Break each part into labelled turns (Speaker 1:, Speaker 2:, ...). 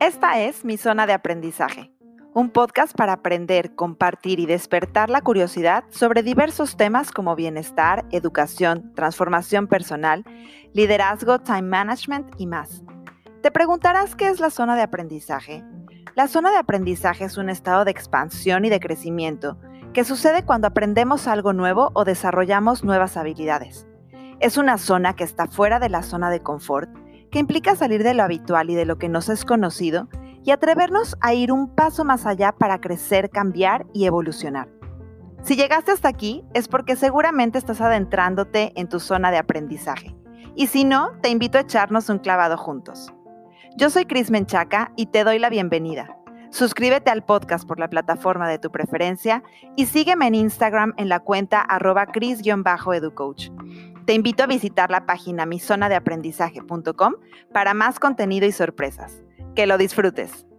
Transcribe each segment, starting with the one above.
Speaker 1: Esta es mi zona de aprendizaje, un podcast para aprender, compartir y despertar la curiosidad sobre diversos temas como bienestar, educación, transformación personal, liderazgo, time management y más. Te preguntarás qué es la zona de aprendizaje. La zona de aprendizaje es un estado de expansión y de crecimiento que sucede cuando aprendemos algo nuevo o desarrollamos nuevas habilidades. Es una zona que está fuera de la zona de confort que implica salir de lo habitual y de lo que nos es conocido y atrevernos a ir un paso más allá para crecer, cambiar y evolucionar. Si llegaste hasta aquí es porque seguramente estás adentrándote en tu zona de aprendizaje. Y si no, te invito a echarnos un clavado juntos. Yo soy Cris Menchaca y te doy la bienvenida. Suscríbete al podcast por la plataforma de tu preferencia y sígueme en Instagram en la cuenta arroba cris-educoach. Te invito a visitar la página misonadeaprendizaje.com para más contenido y sorpresas. Que lo disfrutes.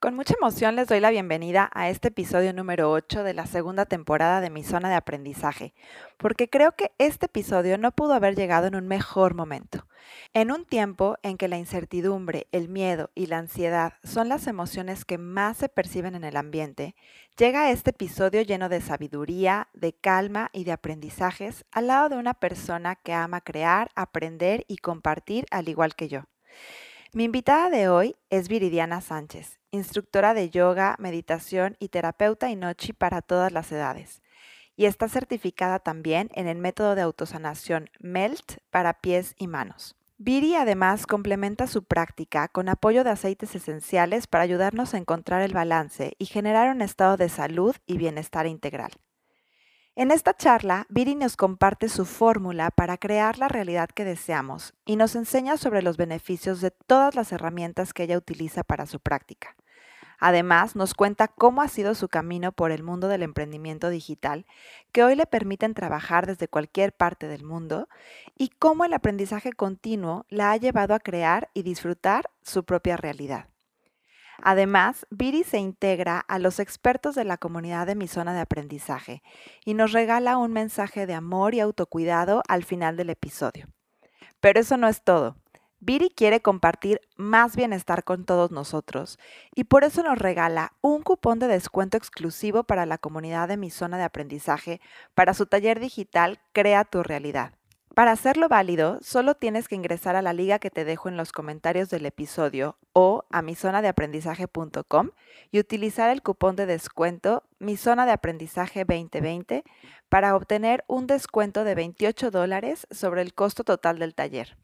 Speaker 1: Con mucha emoción les doy la bienvenida a este episodio número 8 de la segunda temporada de mi zona de aprendizaje, porque creo que este episodio no pudo haber llegado en un mejor momento. En un tiempo en que la incertidumbre, el miedo y la ansiedad son las emociones que más se perciben en el ambiente, llega este episodio lleno de sabiduría, de calma y de aprendizajes al lado de una persona que ama crear, aprender y compartir al igual que yo. Mi invitada de hoy es Viridiana Sánchez, instructora de yoga, meditación y terapeuta inochi para todas las edades. Y está certificada también en el método de autosanación MELT para pies y manos. Viri además complementa su práctica con apoyo de aceites esenciales para ayudarnos a encontrar el balance y generar un estado de salud y bienestar integral. En esta charla, Viri nos comparte su fórmula para crear la realidad que deseamos y nos enseña sobre los beneficios de todas las herramientas que ella utiliza para su práctica. Además, nos cuenta cómo ha sido su camino por el mundo del emprendimiento digital, que hoy le permiten trabajar desde cualquier parte del mundo, y cómo el aprendizaje continuo la ha llevado a crear y disfrutar su propia realidad. Además, Viri se integra a los expertos de la comunidad de mi zona de aprendizaje y nos regala un mensaje de amor y autocuidado al final del episodio. Pero eso no es todo. Viri quiere compartir más bienestar con todos nosotros y por eso nos regala un cupón de descuento exclusivo para la comunidad de mi zona de aprendizaje para su taller digital Crea tu realidad. Para hacerlo válido, solo tienes que ingresar a la liga que te dejo en los comentarios del episodio o a mi zona de aprendizaje.com y utilizar el cupón de descuento Mi Zona de Aprendizaje 2020 para obtener un descuento de 28 dólares sobre el costo total del taller.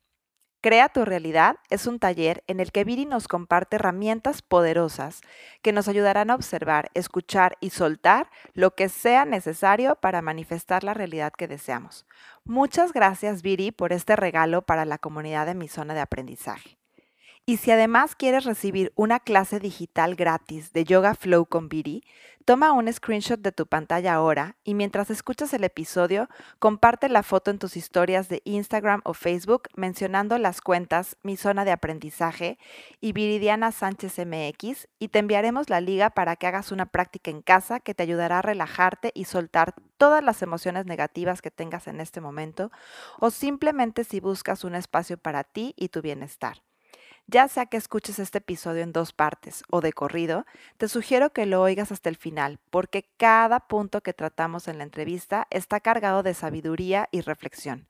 Speaker 1: Crea tu realidad es un taller en el que Viri nos comparte herramientas poderosas que nos ayudarán a observar, escuchar y soltar lo que sea necesario para manifestar la realidad que deseamos. Muchas gracias Viri por este regalo para la comunidad de mi zona de aprendizaje. Y si además quieres recibir una clase digital gratis de Yoga Flow con Viri, toma un screenshot de tu pantalla ahora y mientras escuchas el episodio, comparte la foto en tus historias de Instagram o Facebook mencionando las cuentas Mi Zona de Aprendizaje y Viridiana Sánchez MX y te enviaremos la liga para que hagas una práctica en casa que te ayudará a relajarte y soltar todas las emociones negativas que tengas en este momento o simplemente si buscas un espacio para ti y tu bienestar. Ya sea que escuches este episodio en dos partes o de corrido, te sugiero que lo oigas hasta el final, porque cada punto que tratamos en la entrevista está cargado de sabiduría y reflexión.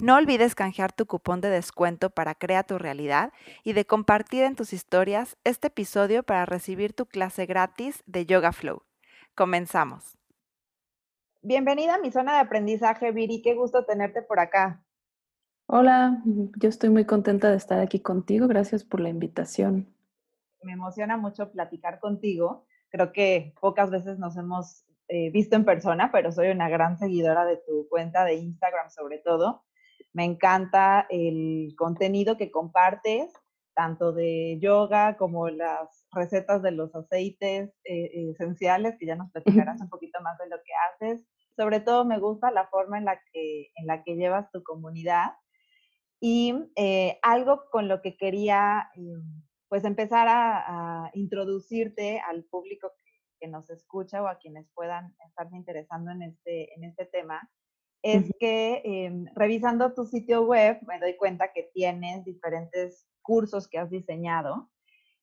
Speaker 1: No olvides canjear tu cupón de descuento para Crea tu realidad y de compartir en tus historias este episodio para recibir tu clase gratis de Yoga Flow. Comenzamos. Bienvenida a mi zona de aprendizaje, Viri. Qué gusto tenerte por acá.
Speaker 2: Hola, yo estoy muy contenta de estar aquí contigo. Gracias por la invitación.
Speaker 1: Me emociona mucho platicar contigo. Creo que pocas veces nos hemos eh, visto en persona, pero soy una gran seguidora de tu cuenta de Instagram sobre todo. Me encanta el contenido que compartes, tanto de yoga como las recetas de los aceites eh, esenciales, que ya nos platicarás un poquito más de lo que haces. Sobre todo me gusta la forma en la que, en la que llevas tu comunidad y eh, algo con lo que quería eh,
Speaker 3: pues empezar a, introducirte al público que, nos escucha o a quienes puedan estarse interesando en este, en este tema, es que em, revisando tu sitio web me doy cuenta que tienes diferentes cursos que has diseñado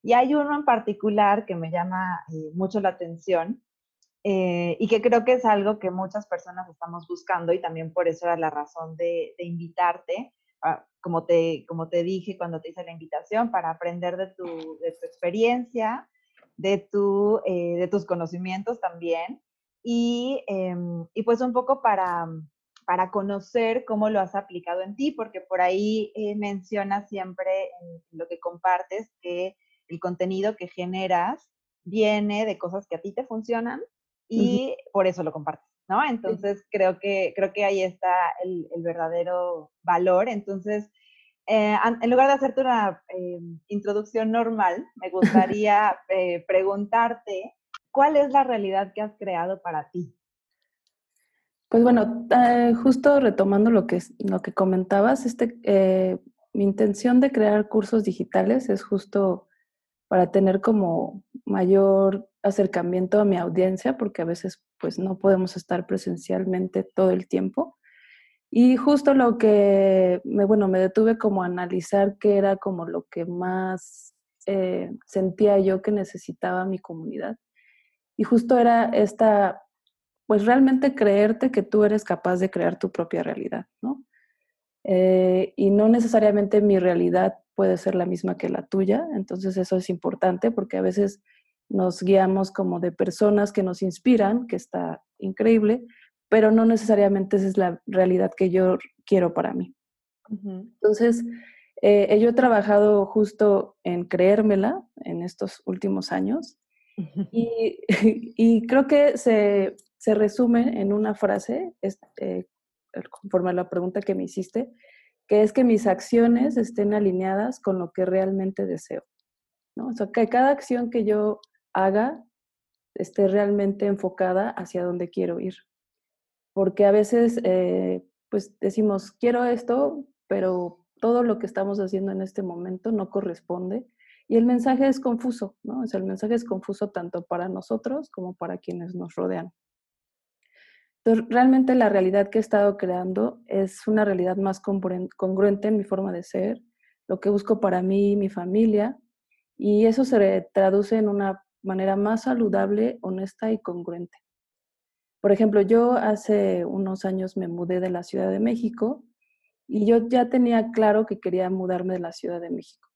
Speaker 3: y hay uno en particular que me llama eh, mucho la atención eh, y que creo que es algo que muchas personas estamos buscando y también por eso era la razón de, invitarte, como, te, como te dije cuando te hice la invitación, para aprender de tu, de tu experiencia, de, tu, eh, de tus conocimientos también. Y, em, y, pues un poco para, para conocer cómo lo has aplicado en ti, porque por ahí eh, mencionas siempre en lo que compartes que el contenido que generas viene de cosas que a ti te funcionan y por eso lo compartes, ¿no? Entonces creo, que, creo que ahí está el, verdadero valor. Entonces, eh, en lugar de hacerte una eh, introducción normal, me gustaría eh, preguntarte, ¿cuál es la realidad que has creado para ti?
Speaker 2: Pues bueno, justo retomando lo que, lo que comentabas, este, mi intención de crear cursos digitales es justo para tener como mayor acercamiento a mi audiencia, porque a veces pues no podemos estar presencialmente todo el tiempo. Y justo lo que, me, bueno, me detuve como analizar qué era como lo que más eh, sentía yo que necesitaba mi comunidad. Y justo era esta, pues realmente creerte que tú eres capaz de crear tu propia realidad, ¿no? Eh, y no necesariamente mi realidad puede ser la misma que la tuya, entonces eso es importante porque a veces nos guiamos como de personas que nos inspiran, que está increíble, pero no necesariamente esa es la realidad que yo quiero para mí. Entonces, eh, yo he trabajado justo en creérmela en estos últimos años y, y, creo que se, se, resume en una frase, este, conforme a la pregunta que me hiciste, que es que mis acciones estén alineadas con lo que realmente deseo. ¿no? O sea, que cada acción que yo haga esté realmente enfocada hacia donde quiero ir. Porque a veces, eh, pues decimos, quiero esto, pero todo lo que estamos haciendo en este momento no corresponde. Y el mensaje es confuso, ¿no? O sea, el mensaje es confuso tanto para nosotros como para quienes nos rodean. Entonces, realmente la realidad que he estado creando es una realidad más congruente en mi forma de ser, lo que busco para mí y mi familia, y eso se traduce en una manera más saludable, honesta y congruente. Por ejemplo, yo hace unos años me mudé de la Ciudad de México y yo ya tenía claro que quería mudarme de la Ciudad de México.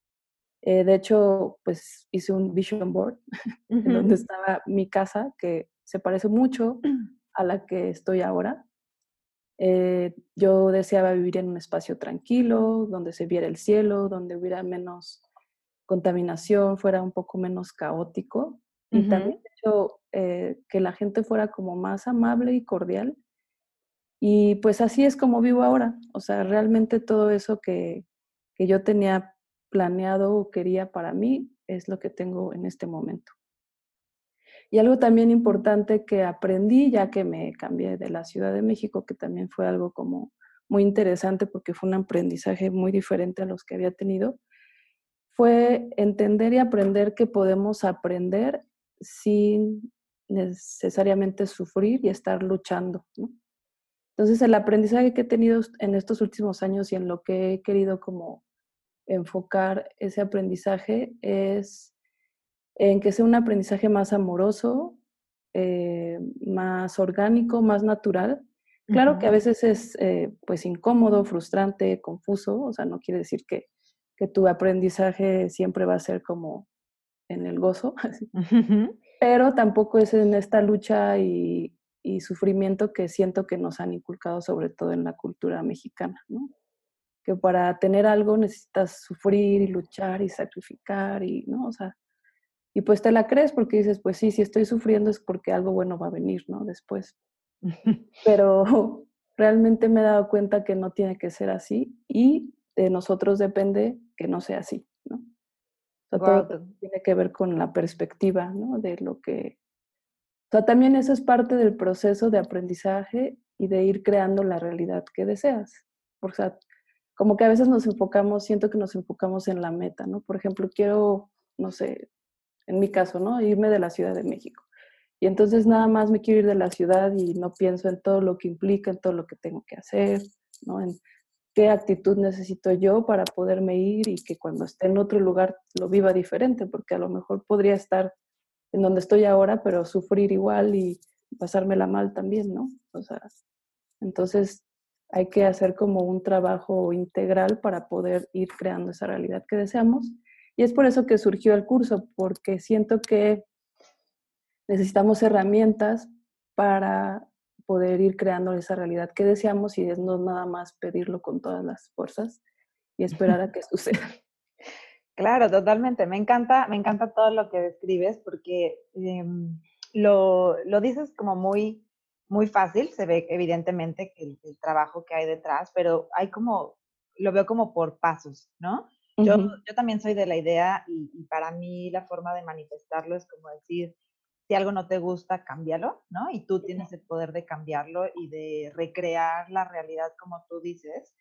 Speaker 2: Eh, de hecho, pues hice un vision board en donde estaba mi casa, que se parece mucho a la que estoy ahora. Eh, yo deseaba vivir en un espacio tranquilo, donde se viera el cielo, donde hubiera menos contaminación, fuera un poco menos caótico y también eh, que la gente fuera como más amable y cordial. Y pues así es como vivo ahora. O sea, realmente todo eso que, que yo tenía planeado o quería para mí es lo que tengo en este momento. Y algo también importante que aprendí ya que me cambié de la Ciudad de México, que también fue algo como muy interesante porque fue un aprendizaje muy diferente a los que había tenido, fue entender y aprender que podemos aprender sin necesariamente sufrir y estar luchando. Entonces el aprendizaje que he tenido en estos últimos años y en lo que he querido como enfocar ese aprendizaje es en que sea un aprendizaje más amoroso, eh, más orgánico, más natural. Claro que a veces es eh, pues incómodo, frustrante, confuso, o sea, no quiere decir que, que, tu aprendizaje siempre va a ser como en el gozo, pero tampoco es en esta lucha y, y, sufrimiento que siento que nos han inculcado sobre todo en la cultura mexicana, ¿no? Que para tener algo necesitas sufrir y luchar y sacrificar y, ¿no? O sea, y pues te la crees porque dices, pues sí, si estoy sufriendo es porque algo bueno va a venir, ¿no? Después. Pero realmente me he dado cuenta que no tiene que ser así y de nosotros depende que no sea así, ¿no? todo tiene que ver con la perspectiva, ¿no? De lo que... O sea, también eso es parte del proceso de aprendizaje y de ir creando la realidad que deseas. O sea, como que a veces nos enfocamos, siento que nos enfocamos en la meta, ¿no? Por ejemplo, quiero no sé, en mi caso, ¿no? Irme de la Ciudad de México. Y entonces nada más me quiero ir de la ciudad y no pienso en todo lo que implica, en todo lo que tengo que hacer, ¿no? En qué actitud necesito yo para poderme ir y que cuando esté en otro lugar lo viva diferente, porque a lo mejor podría estar en donde estoy ahora, pero sufrir igual y pasármela mal también, ¿no? O sea, entonces hay que hacer como un trabajo integral para poder ir creando esa realidad que deseamos. Y es por eso que surgió el curso, porque siento que necesitamos herramientas para poder ir creando esa realidad que deseamos y es no nada más pedirlo con todas las fuerzas y esperar a que suceda.
Speaker 3: Claro, totalmente. Me encanta, me encanta todo lo que describes porque em, lo, lo, dices como muy, muy fácil. Se ve evidentemente que el, trabajo que hay detrás, pero hay como, lo veo como por pasos, ¿no? Yo, yo, también soy de la idea y, y, para mí la forma de manifestarlo es como decir, si algo no te gusta, cámbialo, ¿no? Y tú tienes el poder de cambiarlo y de recrear la realidad como tú dices.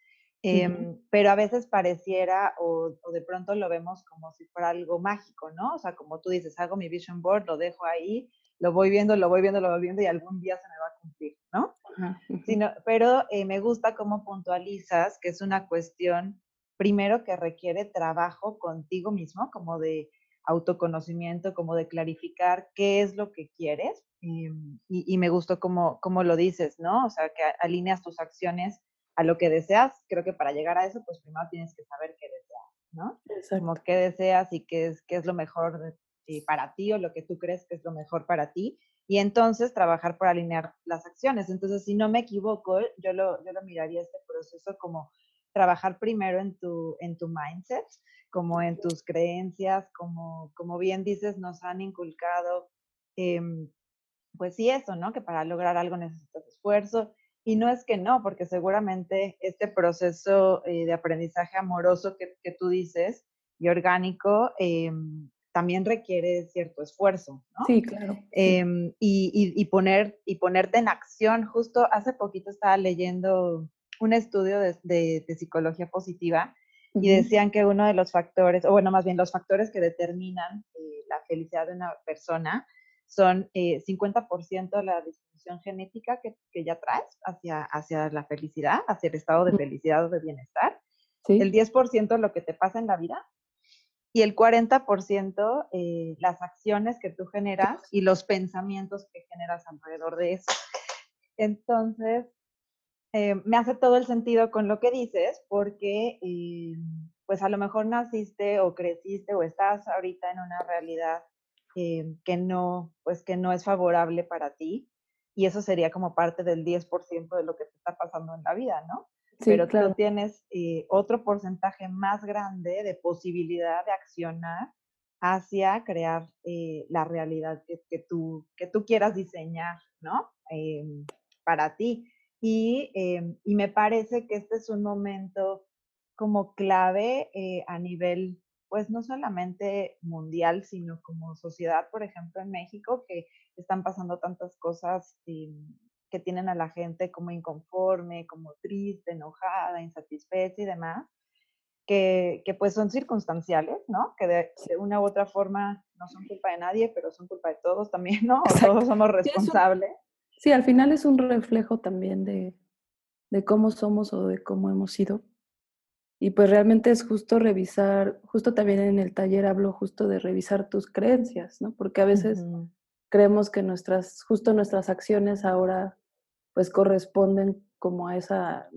Speaker 3: Em, pero a veces pareciera o, o, de pronto lo vemos como si fuera algo mágico, ¿no? O sea, como tú dices, hago mi vision board, lo dejo ahí, lo voy viendo, lo voy viendo, lo voy viendo y algún día se me va a cumplir, ¿no? Sino, pero eh, me gusta cómo puntualizas que es una cuestión, primero, que requiere trabajo contigo mismo, como de autoconocimiento, como de clarificar qué es lo que quieres. Y, me gustó como, como lo dices, ¿no? O sea, que alineas tus acciones a lo que deseas. Creo que para llegar a eso, pues primero tienes que saber qué deseas, ¿no? Como qué deseas y qué es, qué es lo mejor eh, para ti o lo que tú crees que es lo mejor para ti. Y entonces trabajar por alinear las acciones. Entonces, si no me equivoco, yo lo, yo lo miraría este proceso como trabajar primero en tu, en tu mindset, como en tus creencias, como, como bien dices, nos han inculcado, em, pues sí, eso, ¿no? Que para lograr algo necesitas esfuerzo. Y no es que no, porque seguramente este proceso eh, de aprendizaje amoroso que, que, tú dices y orgánico em, también requiere cierto esfuerzo, ¿no?
Speaker 2: Sí, claro.
Speaker 3: Em, y, y, poner, y ponerte en acción. Justo hace poquito estaba leyendo un estudio de, de, de psicología positiva y decían que uno de los factores, o bueno, más bien los factores que determinan eh, la felicidad de una persona son eh, 50% la disposición genética que, que, ya traes hacia, hacia la felicidad, hacia el estado de felicidad o de bienestar, el 10% lo que te pasa en la vida y el 40% eh, las acciones que tú generas y los pensamientos que generas alrededor de eso. Entonces, eh, me hace todo el sentido con lo que dices, porque eh, pues a lo mejor naciste o creciste o estás ahorita en una realidad eh, que no, pues que no es favorable para ti, y eso sería como parte del 10% de lo que te está pasando en la vida, ¿no? Sí, Pero claro. tú tienes otro porcentaje más grande de posibilidad de accionar hacia crear la realidad que, que, tú, que tú quieras diseñar, ¿no? para ti. Em, y, me parece que este es un momento como clave eh, a nivel, pues no solamente mundial, sino como sociedad, por ejemplo, en México, que están pasando tantas cosas em, que tienen a la gente como inconforme, como triste, enojada, insatisfecha y demás. Que, que, pues son circunstanciales, ¿no? Que de, una u otra forma no son culpa de nadie, pero son culpa de todos también, ¿no? todos somos responsables.
Speaker 2: Sí, al final es un reflejo también de, de cómo somos o de cómo hemos sido. Y pues realmente es justo revisar, justo también en el taller hablo justo de revisar tus creencias, ¿no? Porque a veces creemos que nuestras, justo nuestras acciones ahora pues corresponden como a esa,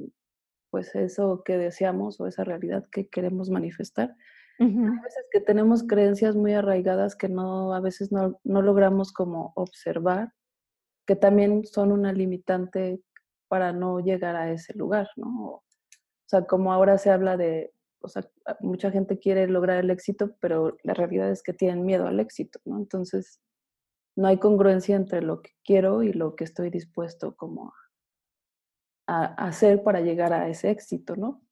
Speaker 2: pues eso que deseamos o esa realidad que queremos manifestar. Hay veces que tenemos creencias muy arraigadas que no, a veces no, no logramos como observar que también son una limitante para no llegar a ese lugar, ¿no? O sea, como ahora se habla de, o sea, mucha gente quiere lograr el éxito, pero la realidad es que tienen miedo al éxito, ¿no? Entonces, no hay congruencia entre lo que quiero y lo que estoy dispuesto como a, hacer para llegar a ese éxito, ¿no?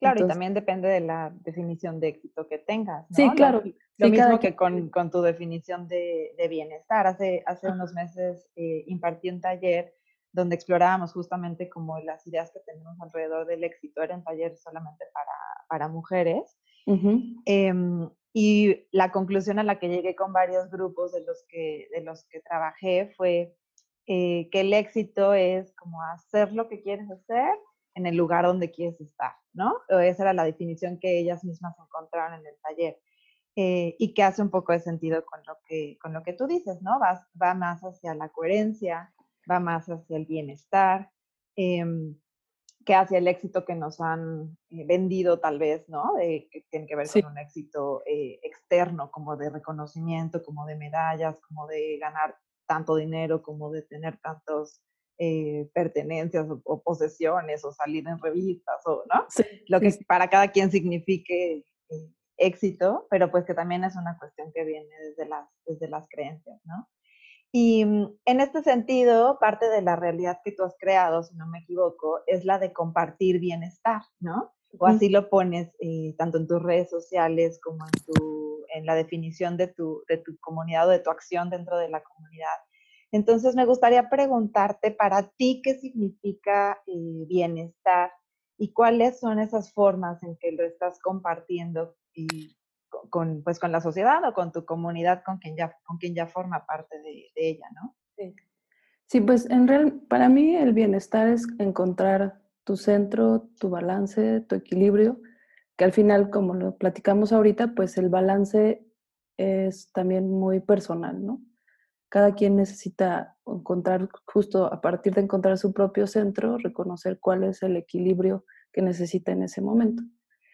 Speaker 3: Claro, y también depende de la definición de éxito que tengas. ¿no?
Speaker 2: Sí, claro.
Speaker 3: Lo, mismo que con, con, tu definición de, de, bienestar. Hace, hace unos meses eh, impartí un taller donde explorábamos justamente como las ideas que tenemos alrededor del éxito. Era un taller solamente para, para mujeres. eh, Y la conclusión a la que llegué con varios grupos de los que, de los que trabajé fue eh, que el éxito es como hacer lo que quieres hacer en el lugar donde quieres estar, ¿no? Esa era la definición que ellas mismas encontraron en el taller. Eh, y que hace un poco de sentido con lo que, con lo que tú dices, ¿no? Va, va más hacia la coherencia, va más hacia el bienestar, em, que hacia el éxito que nos han eh, vendido tal vez, ¿no? que tiene que ver con un éxito eh, externo, como de reconocimiento, como de medallas, como de ganar tanto dinero, como de tener tantos pertenencias o, posesiones o salir en revistas o, ¿no? Lo que para cada quien signifique éxito, pero pues que también es una cuestión que viene desde las, desde las creencias, ¿no? Y mm, en este sentido, parte de la realidad que tú has creado, si no me equivoco, es la de compartir bienestar, ¿no? O así lo pones eh, tanto en tus redes sociales como en, tu, en la definición de tu, de tu comunidad o de tu acción dentro de la comunidad. Entonces, me gustaría preguntarte para ti qué significa eh, bienestar y cuáles son esas formas en que lo estás compartiendo y con, pues, con la sociedad o con tu comunidad con quien ya, con quien ya forma parte de, ella, ¿no?
Speaker 2: Sí. sí, pues en real, para mí el bienestar es encontrar tu centro, tu balance, tu equilibrio, que al final, como lo platicamos ahorita, pues el balance es también muy personal, ¿no? Cada quien necesita encontrar, justo a partir de encontrar su propio centro, reconocer cuál es el equilibrio que necesita en ese momento.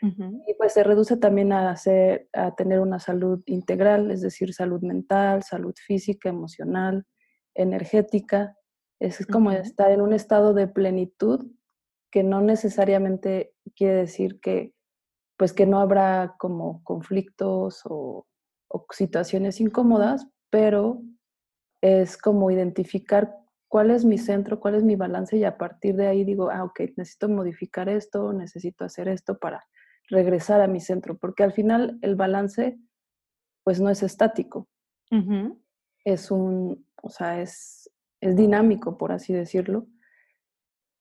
Speaker 2: Y pues se reduce también a, hacer, a tener una salud integral, es decir, salud mental, salud física, emocional, energética. Es como estar en un estado de plenitud que no necesariamente quiere decir que pues que no habrá como conflictos o, o situaciones incómodas, pero es como identificar cuál es mi centro, cuál es mi balance y a partir de ahí digo, ah, ok, necesito modificar esto, necesito hacer esto para regresar a mi centro, porque al final el balance pues no es estático, es un, o sea, es, es dinámico, por así decirlo,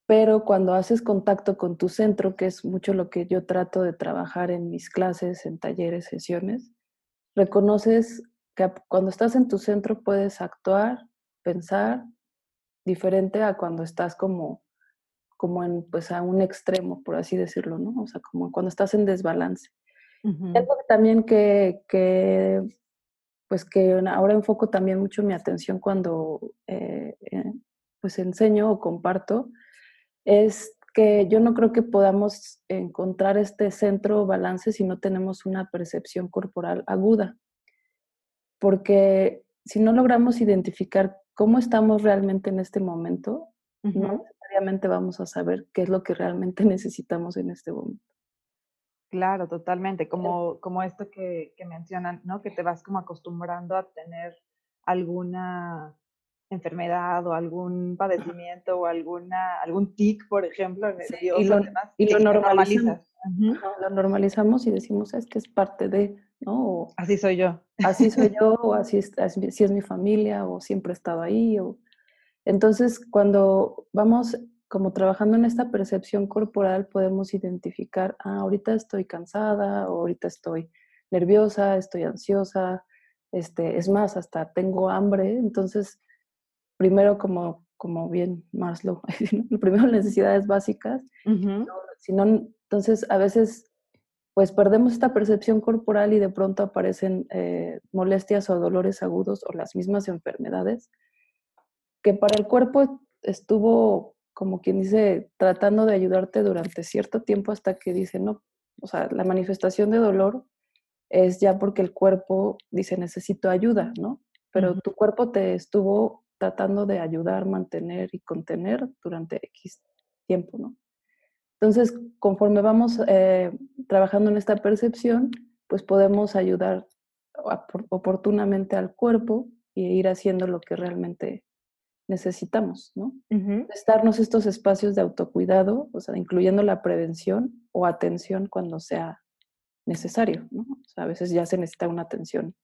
Speaker 2: pero cuando haces contacto con tu centro, que es mucho lo que yo trato de trabajar en mis clases, en talleres, sesiones, reconoces que cuando estás en tu centro puedes actuar, pensar diferente a cuando estás como como en, pues a un extremo, por así decirlo, ¿no? O sea, como cuando estás en desbalance. Algo también que, que, pues que ahora enfoco también mucho mi atención cuando eh, eh, pues enseño o comparto, es que yo no creo que podamos encontrar este centro balance si no tenemos una percepción corporal aguda. Porque si no logramos identificar cómo estamos realmente en este momento, no vamos a saber qué es lo que realmente necesitamos en este momento.
Speaker 3: Claro, totalmente. Como, como esto que, que mencionan, ¿no? Que te vas como acostumbrando a tener alguna enfermedad o algún padecimiento o alguna, algún tic, por ejemplo,
Speaker 2: y, lo, y lo, normalizamos. Lo normalizamos y decimos, es que es parte de, ¿no?
Speaker 3: así soy yo.
Speaker 2: Así soy yo, o así es, así es mi familia, o siempre he estado ahí, o entonces, cuando vamos como trabajando en esta percepción corporal, podemos identificar, ah, ahorita estoy cansada, o ahorita estoy nerviosa, estoy ansiosa, este, es más, hasta tengo hambre. Entonces, primero como, como bien Maslow, primero necesidades básicas, si no, entonces a veces pues perdemos esta percepción corporal y de pronto aparecen eh, molestias o dolores agudos o las mismas enfermedades que para el cuerpo estuvo, como quien dice, tratando de ayudarte durante cierto tiempo hasta que dice, no, o sea, la manifestación de dolor es ya porque el cuerpo dice, necesito ayuda, ¿no? Pero tu cuerpo te estuvo tratando de ayudar, mantener y contener durante X tiempo, ¿no? Entonces, conforme vamos eh, trabajando en esta percepción, pues podemos ayudar oportunamente al cuerpo y ir haciendo lo que realmente necesitamos, ¿no? Estarnos estos espacios de autocuidado, o sea, incluyendo la prevención o atención cuando sea necesario, ¿no? O sea, a veces ya se necesita una atención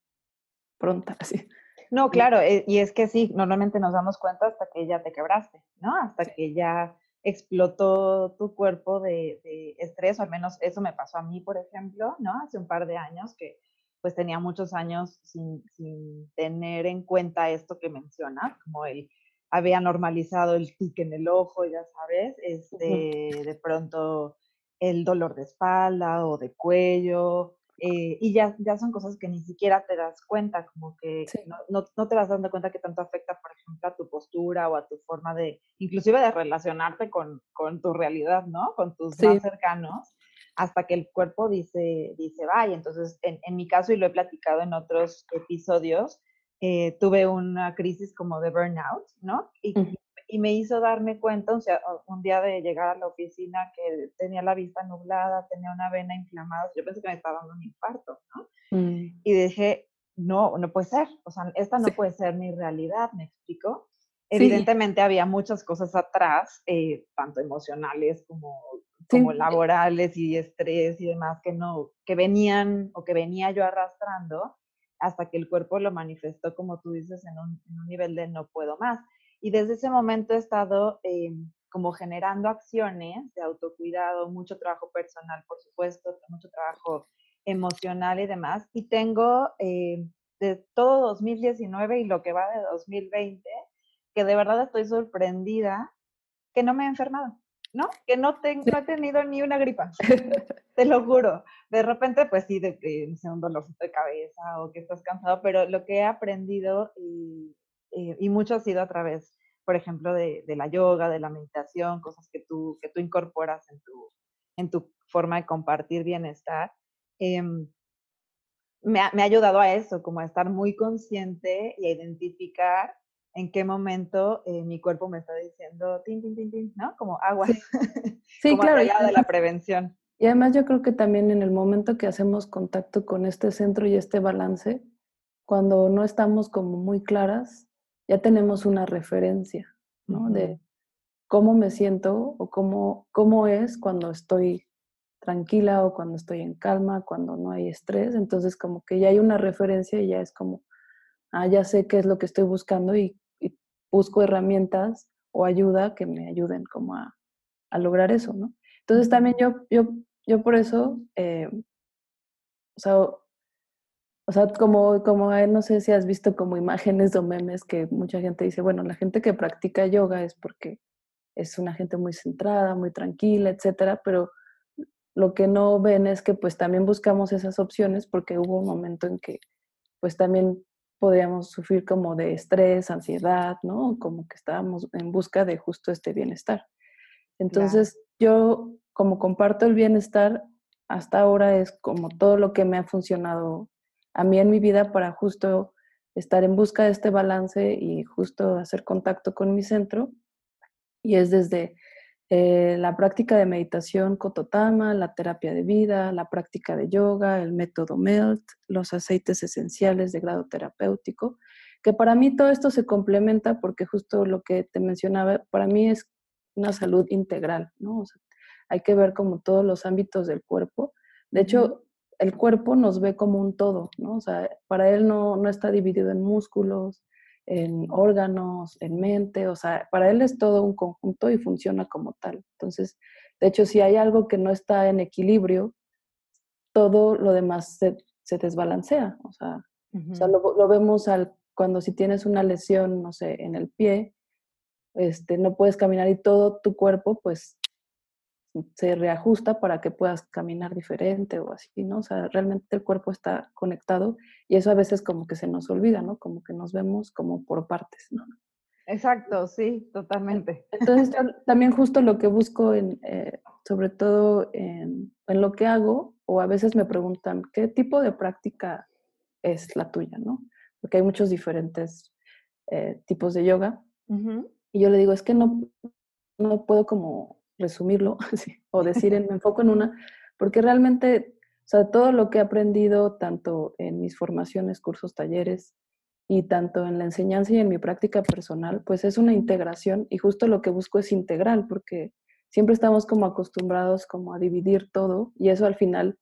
Speaker 2: pronta, así.
Speaker 3: No, claro, eh, y es que sí, normalmente nos damos cuenta hasta que ya te quebraste, ¿no? Hasta que ya explotó tu cuerpo de, de, estrés, o al menos eso me pasó a mí, por ejemplo, ¿no? Hace un par de años que pues tenía muchos años sin, sin tener en cuenta esto que mencionas, como el había normalizado el tic en el ojo, ya sabes, este, de pronto el dolor de espalda o de cuello, eh, y ya, ya son cosas que ni siquiera te das cuenta, como que no, no, no, te vas dando cuenta que tanto afecta, por ejemplo, a tu postura o a tu forma de, inclusive de relacionarte con, con tu realidad, ¿no? Con tus más cercanos, hasta que el cuerpo dice, dice, vaya, entonces en, en mi caso, y lo he platicado en otros episodios, eh, tuve una crisis como de burnout, ¿no? Y, y, me hizo darme cuenta, o sea, un día de llegar a la oficina que tenía la vista nublada, tenía una vena inflamada, yo pensé que me estaba dando un infarto, ¿no? Mm. Y dije, no, no puede ser, o sea, esta no puede ser mi realidad, ¿me explico? Evidentemente había muchas cosas atrás, eh, tanto emocionales como, como laborales y estrés y demás, que no, que venían o que venía yo arrastrando hasta que el cuerpo lo manifestó, como tú dices, en un, nivel de no puedo más. Y desde ese momento he estado eh, como generando acciones de autocuidado, mucho trabajo personal, por supuesto, mucho trabajo emocional y demás. Y tengo eh, de todo 2019 y lo que va de 2020, que de verdad estoy sorprendida que no me he enfermado. ¿no? Que no, tengo, no he tenido ni una gripa, te lo juro. De repente, pues sí, de, no un dolorcito de cabeza o que estás cansado, pero lo que he aprendido y, y, mucho ha sido a través, por ejemplo, de, de, la yoga, de la meditación, cosas que tú, que tú incorporas en tu, en tu forma de compartir bienestar. Em, me, ha, me ha ayudado a eso, como a estar muy consciente y a identificar en qué momento eh, mi cuerpo me está diciendo, tin, tin, tin, tin, ¿no? Como agua.
Speaker 2: Sí, claro.
Speaker 3: de la prevención.
Speaker 2: Y además yo creo que también en el momento que hacemos contacto con este centro y este balance, cuando no estamos como muy claras, ya tenemos una referencia, ¿no? De cómo me siento o cómo, cómo es cuando estoy tranquila o cuando estoy en calma, cuando no hay estrés. Entonces como que ya hay una referencia y ya es como, ah, ya sé qué es lo que estoy buscando y busco herramientas o ayuda que me ayuden como a, lograr eso, ¿no? Entonces también yo, yo, yo por eso, eh, o sea, o sea, como, como no sé si has visto como imágenes o memes que mucha gente dice, bueno, la gente que practica yoga es porque es una gente muy centrada, muy tranquila, etcétera, pero lo que no ven es que pues también buscamos esas opciones porque hubo un momento en que pues también podríamos sufrir como de estrés, ansiedad, ¿no? Como que estábamos en busca de justo este bienestar. Entonces, yo como comparto el bienestar, hasta ahora es como todo lo que me ha funcionado a mí en mi vida para justo estar en busca de este balance y justo hacer contacto con mi centro. Y es desde eh, la práctica de meditación Kototama, la terapia de vida, la práctica de yoga, el método MELT, los aceites esenciales de grado terapéutico, que para mí todo esto se complementa porque justo lo que te mencionaba, para mí es una salud integral, ¿no? hay que ver como todos los ámbitos del cuerpo. De hecho, el cuerpo nos ve como un todo, ¿no? O sea, para él no, no está dividido en músculos, en órganos, en mente, o sea, para él es todo un conjunto y funciona como tal. Entonces, de hecho, si hay algo que no está en equilibrio, todo lo demás se, desbalancea. O sea, lo, vemos al, cuando si tienes una lesión, no sé, en el pie, este, no puedes caminar y todo tu cuerpo, pues se reajusta para que puedas caminar diferente o así, ¿no? O sea, realmente el cuerpo está conectado y eso a veces como que se nos olvida, ¿no? Como que nos vemos como por partes, ¿no?
Speaker 3: Exacto, sí, totalmente.
Speaker 2: Entonces, también justo lo que busco, en, eh, sobre todo en, en, lo que hago, o a veces me preguntan, ¿qué tipo de práctica es la tuya, no? Porque hay muchos diferentes eh, tipos de yoga. Y yo le digo, es que no, no puedo como resumirlo o decir, me enfoco en una, porque realmente, o sea, todo lo que he aprendido, tanto en mis formaciones, cursos, talleres, y tanto en la enseñanza y en mi práctica personal, pues es una integración y justo lo que busco es integral, porque siempre estamos como acostumbrados como a dividir todo y eso al final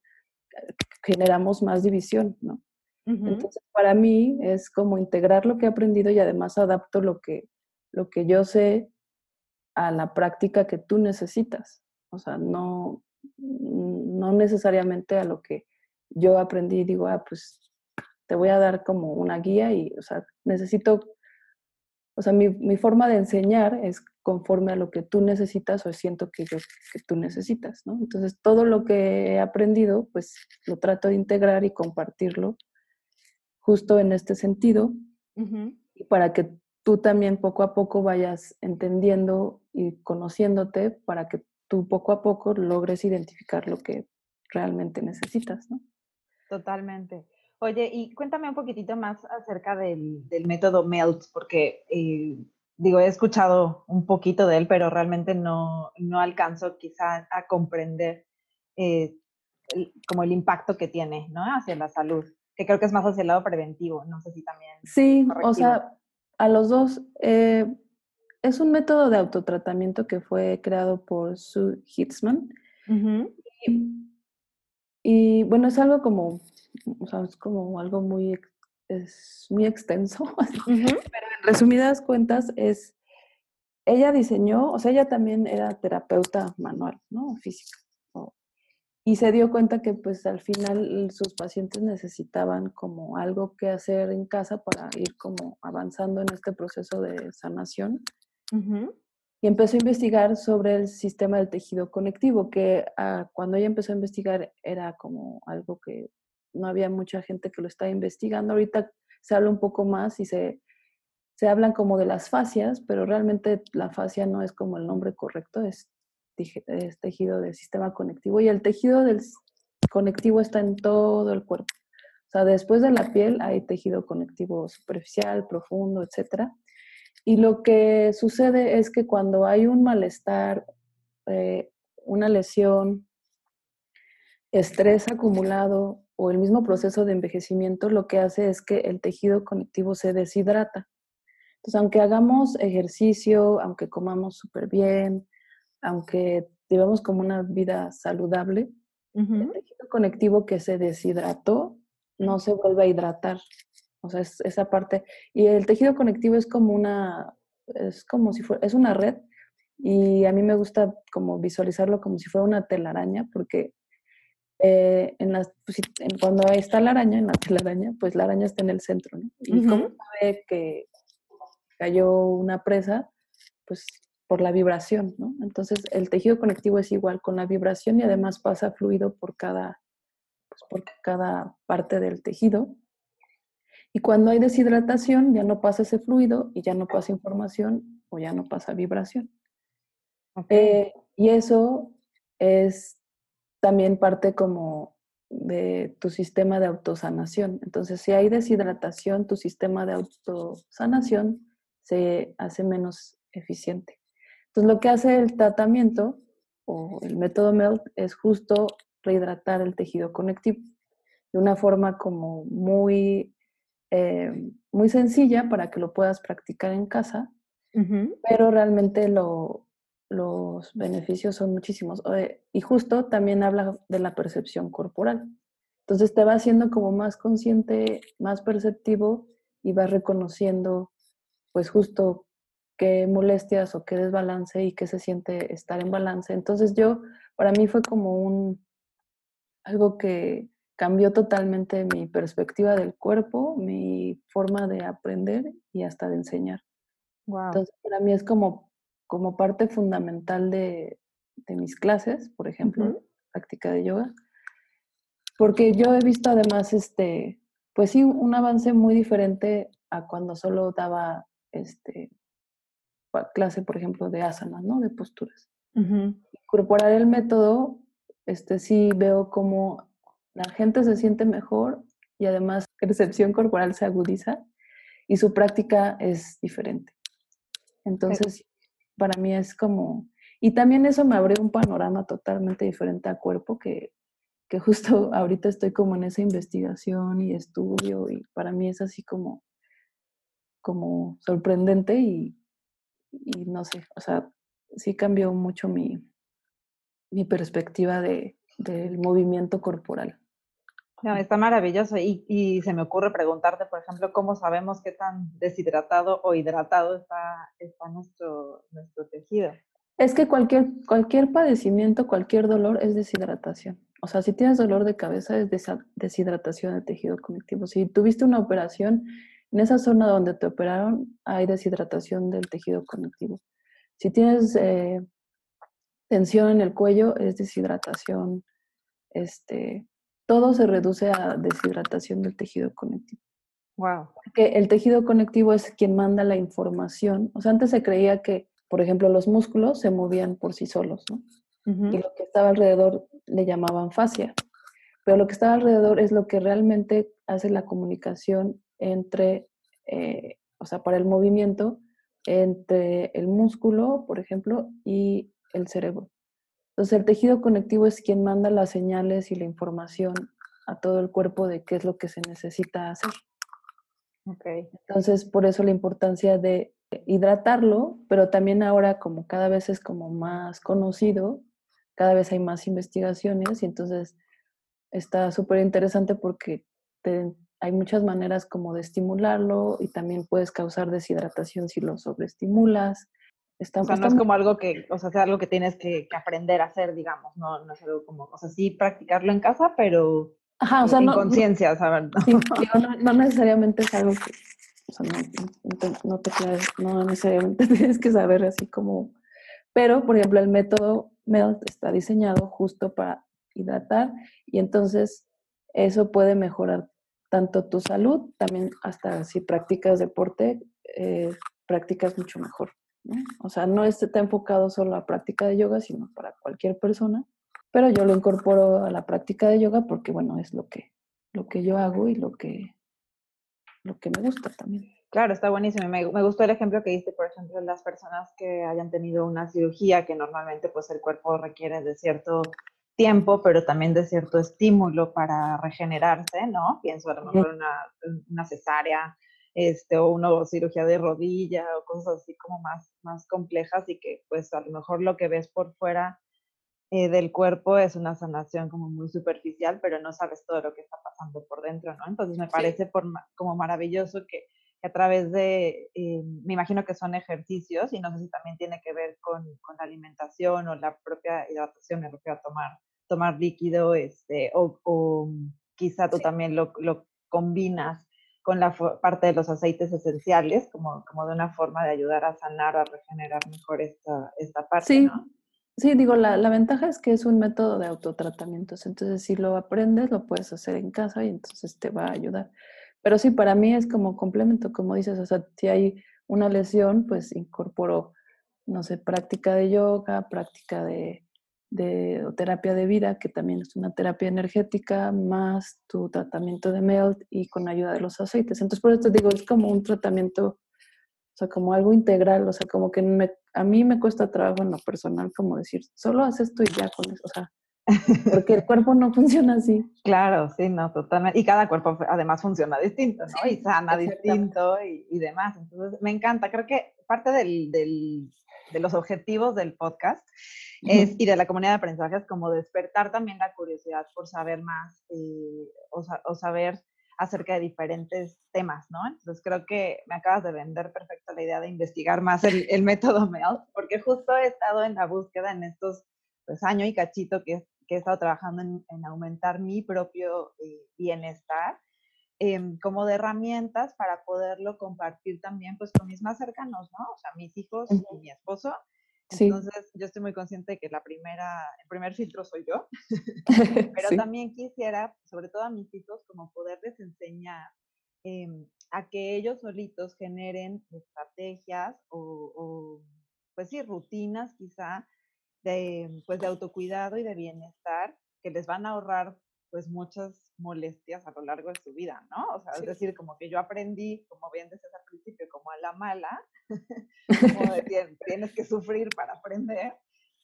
Speaker 2: eh, generamos más división, ¿no? Entonces, para mí es como integrar lo que he aprendido y además adapto lo que, lo que yo sé a la práctica que tú necesitas. O sea, no, no necesariamente a lo que yo aprendí y digo, ah, pues te voy a dar como una guía y, o sea, necesito, o sea, mi, mi forma de enseñar es conforme a lo que tú necesitas o siento que yo que tú necesitas, ¿no? Entonces, todo lo que he aprendido, pues lo trato de integrar y compartirlo justo en este sentido, y para que tú también poco a poco vayas entendiendo y conociéndote para que tú poco a poco logres identificar lo que realmente necesitas, ¿no?
Speaker 3: Totalmente. Oye, y cuéntame un poquitito más acerca del, método MELT, porque eh, digo, he escuchado un poquito de él, pero realmente no, no alcanzo quizá a comprender eh, como el impacto que tiene, ¿no? Hacia la salud, que creo que es más hacia el lado preventivo, no sé si también.
Speaker 2: Sí, o sea, a los dos, eh, es un método de autotratamiento que fue creado por Sue Hitzman. y, bueno, es algo como, o sea, es como algo muy, es muy extenso, pero en resumidas cuentas es, ella diseñó, o sea, ella también era terapeuta manual, ¿no? Física. Y se dio cuenta que pues al final sus pacientes necesitaban como algo que hacer en casa para ir como avanzando en este proceso de sanación y empezó a investigar sobre el sistema del tejido conectivo, que ah, cuando ella empezó a investigar era como algo que no había mucha gente que lo estaba investigando. Ahorita se habla un poco más y se, se hablan como de las fascias, pero realmente la fascia no es como el nombre correcto, es, es tejido del sistema conectivo y el tejido del conectivo está en todo el cuerpo. O sea, después de la piel hay tejido conectivo superficial, profundo, etcétera. Y lo que sucede es que cuando hay un malestar, eh, una lesión, estrés acumulado o el mismo proceso de envejecimiento, lo que hace es que el tejido conectivo se deshidrata. Entonces, aunque hagamos ejercicio, aunque comamos súper bien, aunque llevemos como una vida saludable, el tejido conectivo que se deshidrató no se vuelve a hidratar. O sea, es esa parte. Y el tejido conectivo es como una, es como si fuera, es una red. Y a mí me gusta como visualizarlo como si fuera una telaraña, porque eh, en las, pues, cuando está la araña, en la telaraña, pues la araña está en el centro, ¿no? Y como sabe que cayó una presa, pues por la vibración, ¿no? Entonces el tejido conectivo es igual con la vibración y además pasa fluido por cada, pues, por cada parte del tejido. Y cuando hay deshidratación, ya no pasa ese fluido y ya no pasa información o ya no pasa vibración. Eh, y eso es también parte como de tu sistema de autosanación. Entonces, si hay deshidratación, tu sistema de autosanación se hace menos eficiente. Entonces, lo que hace el tratamiento o el método MELT es justo rehidratar el tejido conectivo de una forma como muy eh, muy sencilla para que lo puedas practicar en casa, pero realmente lo, los beneficios son muchísimos. Y justo también habla de la percepción corporal. Entonces te va haciendo como más consciente, más perceptivo y vas reconociendo pues justo qué molestias o qué desbalance y qué se siente estar en balance. Entonces yo, para mí fue como un, algo que, cambió totalmente mi perspectiva del cuerpo, mi forma de aprender y hasta de enseñar. Entonces, para mí es como, como parte fundamental de, mis clases, por ejemplo, práctica de yoga, porque yo he visto además, este, pues sí, un avance muy diferente a cuando solo daba este, clase, por ejemplo, de asana, ¿no? De posturas. Incorporar el método, este, sí veo como la gente se siente mejor y además la percepción corporal se agudiza y su práctica es diferente. Entonces, para mí es como... Y también eso me abrió un panorama totalmente diferente al cuerpo que, que justo ahorita estoy como en esa investigación y estudio y para mí es así como, como sorprendente y, y no sé, o sea, sí cambió mucho mi, mi perspectiva de, del movimiento corporal.
Speaker 3: No, está maravilloso y, se me ocurre preguntarte, por ejemplo, cómo sabemos qué tan deshidratado o hidratado está, nuestro, tejido.
Speaker 2: Es que cualquier, padecimiento, cualquier dolor es deshidratación. O sea, si tienes dolor de cabeza es deshidratación del tejido conectivo. Si tuviste una operación, en esa zona donde te operaron hay deshidratación del tejido conectivo. Si tienes eh, tensión en el cuello, es deshidratación. Este, todo se reduce a deshidratación del tejido conectivo.
Speaker 3: Wow.
Speaker 2: Porque el tejido conectivo es quien manda la información. O sea, antes se creía que, por ejemplo, los músculos se movían por sí solos, ¿no? Y lo que estaba alrededor le llamaban fascia. Pero lo que estaba alrededor es lo que realmente hace la comunicación entre, eh, o sea, para el movimiento entre el músculo, por ejemplo, y el cerebro. Entonces, el tejido conectivo es quien manda las señales y la información a todo el cuerpo de qué es lo que se necesita hacer.
Speaker 3: Okay.
Speaker 2: Entonces, por eso la importancia de hidratarlo, pero también ahora como cada vez es como más conocido, cada vez hay más investigaciones y entonces está súper interesante porque hay muchas maneras como de estimularlo y también puedes causar deshidratación si lo sobreestimulas.
Speaker 3: Está, o sea, no es como algo que, o sea, es algo que tienes que, aprender a hacer, digamos, no, no es algo como, o sea, sí practicarlo en casa, pero
Speaker 2: Ajá, o sea,
Speaker 3: en
Speaker 2: no,
Speaker 3: conciencia, ¿sabes?
Speaker 2: no, no, necesariamente es algo que, o sea, no, te, no te no necesariamente tienes que saber así como, pero, por ejemplo, el método MELT está diseñado justo para hidratar y entonces eso puede mejorar tanto tu salud, también hasta si practicas deporte, eh, practicas mucho mejor. O sea, no está enfocado solo a práctica de yoga, sino para cualquier persona. Pero yo lo incorporo a la práctica de yoga porque, bueno, es lo que, lo que yo hago y lo que, lo que me gusta también.
Speaker 3: Claro, está buenísimo. Me, me, gustó el ejemplo que diste, por ejemplo, las personas que hayan tenido una cirugía, que normalmente pues el cuerpo requiere de cierto tiempo, pero también de cierto estímulo para regenerarse, ¿no? Pienso a lo mejor una, una cesárea, este, o una cirugía de rodilla o cosas así como más, más complejas y que pues a lo mejor lo que ves por fuera eh, del cuerpo es una sanación como muy superficial, pero no sabes todo lo que está pasando por dentro, ¿no? Entonces me parece por, como maravilloso que, a través de, eh, me imagino que son ejercicios y no sé si también tiene que ver con, con la alimentación o la propia hidratación, me refiero a tomar, tomar líquido, este, o, o quizá tú también lo, lo combinas con la parte de los aceites esenciales, como, como de una forma de ayudar a sanar, a regenerar mejor esta, esta parte.
Speaker 2: Sí,
Speaker 3: ¿no?
Speaker 2: sí digo, la, la, ventaja es que es un método de autotratamientos, entonces si lo aprendes, lo puedes hacer en casa y entonces te va a ayudar. Pero sí, para mí es como complemento, como dices, o sea, si hay una lesión, pues incorporo, no sé, práctica de yoga, práctica de, de terapia de vida, que también es una terapia energética, más tu tratamiento de MELT y con ayuda de los aceites. Entonces, por eso te digo, es como un tratamiento, o sea, como algo integral, o sea, como que me, a mí me cuesta trabajo en lo personal, como decir, solo haz esto y ya con eso, o sea, porque el cuerpo no funciona así.
Speaker 3: Claro, sí, no, totalmente. Y cada cuerpo además funciona distinto, ¿no? y sana distinto y, y, demás. Entonces, me encanta. Creo que parte del, del, de los objetivos del podcast es, y de la comunidad de aprendizaje es como despertar también la curiosidad por saber más eh, o, o, saber acerca de diferentes temas, ¿no? Entonces creo que me acabas de vender perfecto la idea de investigar más el, el método MEL, porque justo he estado en la búsqueda en estos pues año y cachito que, que he estado trabajando en, en aumentar mi propio eh, bienestar, eh, como de herramientas para poderlo compartir también pues con mis más cercanos, ¿no? O sea, mis hijos y mi esposo, entonces, yo estoy muy consciente de que la primera, el primer filtro soy yo, pero sí. también quisiera, sobre todo a mis hijos, como poderles enseñar eh, a que ellos solitos generen estrategias o, o, pues sí, rutinas quizá de, pues de autocuidado y de bienestar que les van a ahorrar pues muchas molestias a lo largo de su vida, ¿no? O sea, sí. es decir, como que yo aprendí, como bien decías al principio, como a la mala, como de, tienes que sufrir para aprender,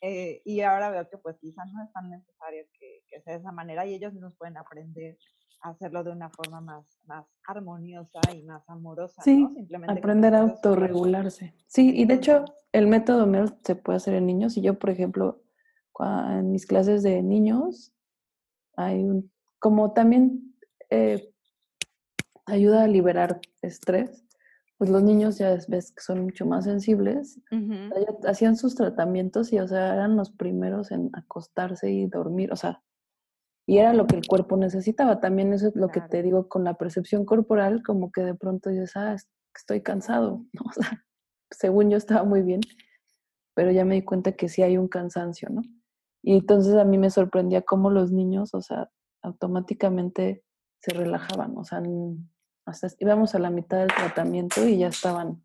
Speaker 3: eh, y ahora veo que pues quizás no es tan necesario que, que, sea de esa manera y ellos nos pueden aprender a hacerlo de una forma más, más armoniosa y más amorosa,
Speaker 2: sí,
Speaker 3: ¿no?
Speaker 2: Simplemente aprender a autorregularse. Sí, y de hecho el método MEL se puede hacer en niños y yo, por ejemplo, en mis clases de niños, hay un, como también eh, ayuda a liberar estrés, pues los niños ya ves que son mucho más sensibles, hacían sus tratamientos y, o sea, eran los primeros en acostarse y dormir, o sea, y era lo que el cuerpo necesitaba. También eso es lo que te digo con la percepción corporal, como que de pronto dices, ah, estoy cansado, O sea, según yo estaba muy bien, pero ya me di cuenta que sí hay un cansancio, ¿no? Y entonces a mí me sorprendía cómo los niños, o sea, automáticamente se relajaban, o sea, hasta íbamos a la mitad del tratamiento y ya estaban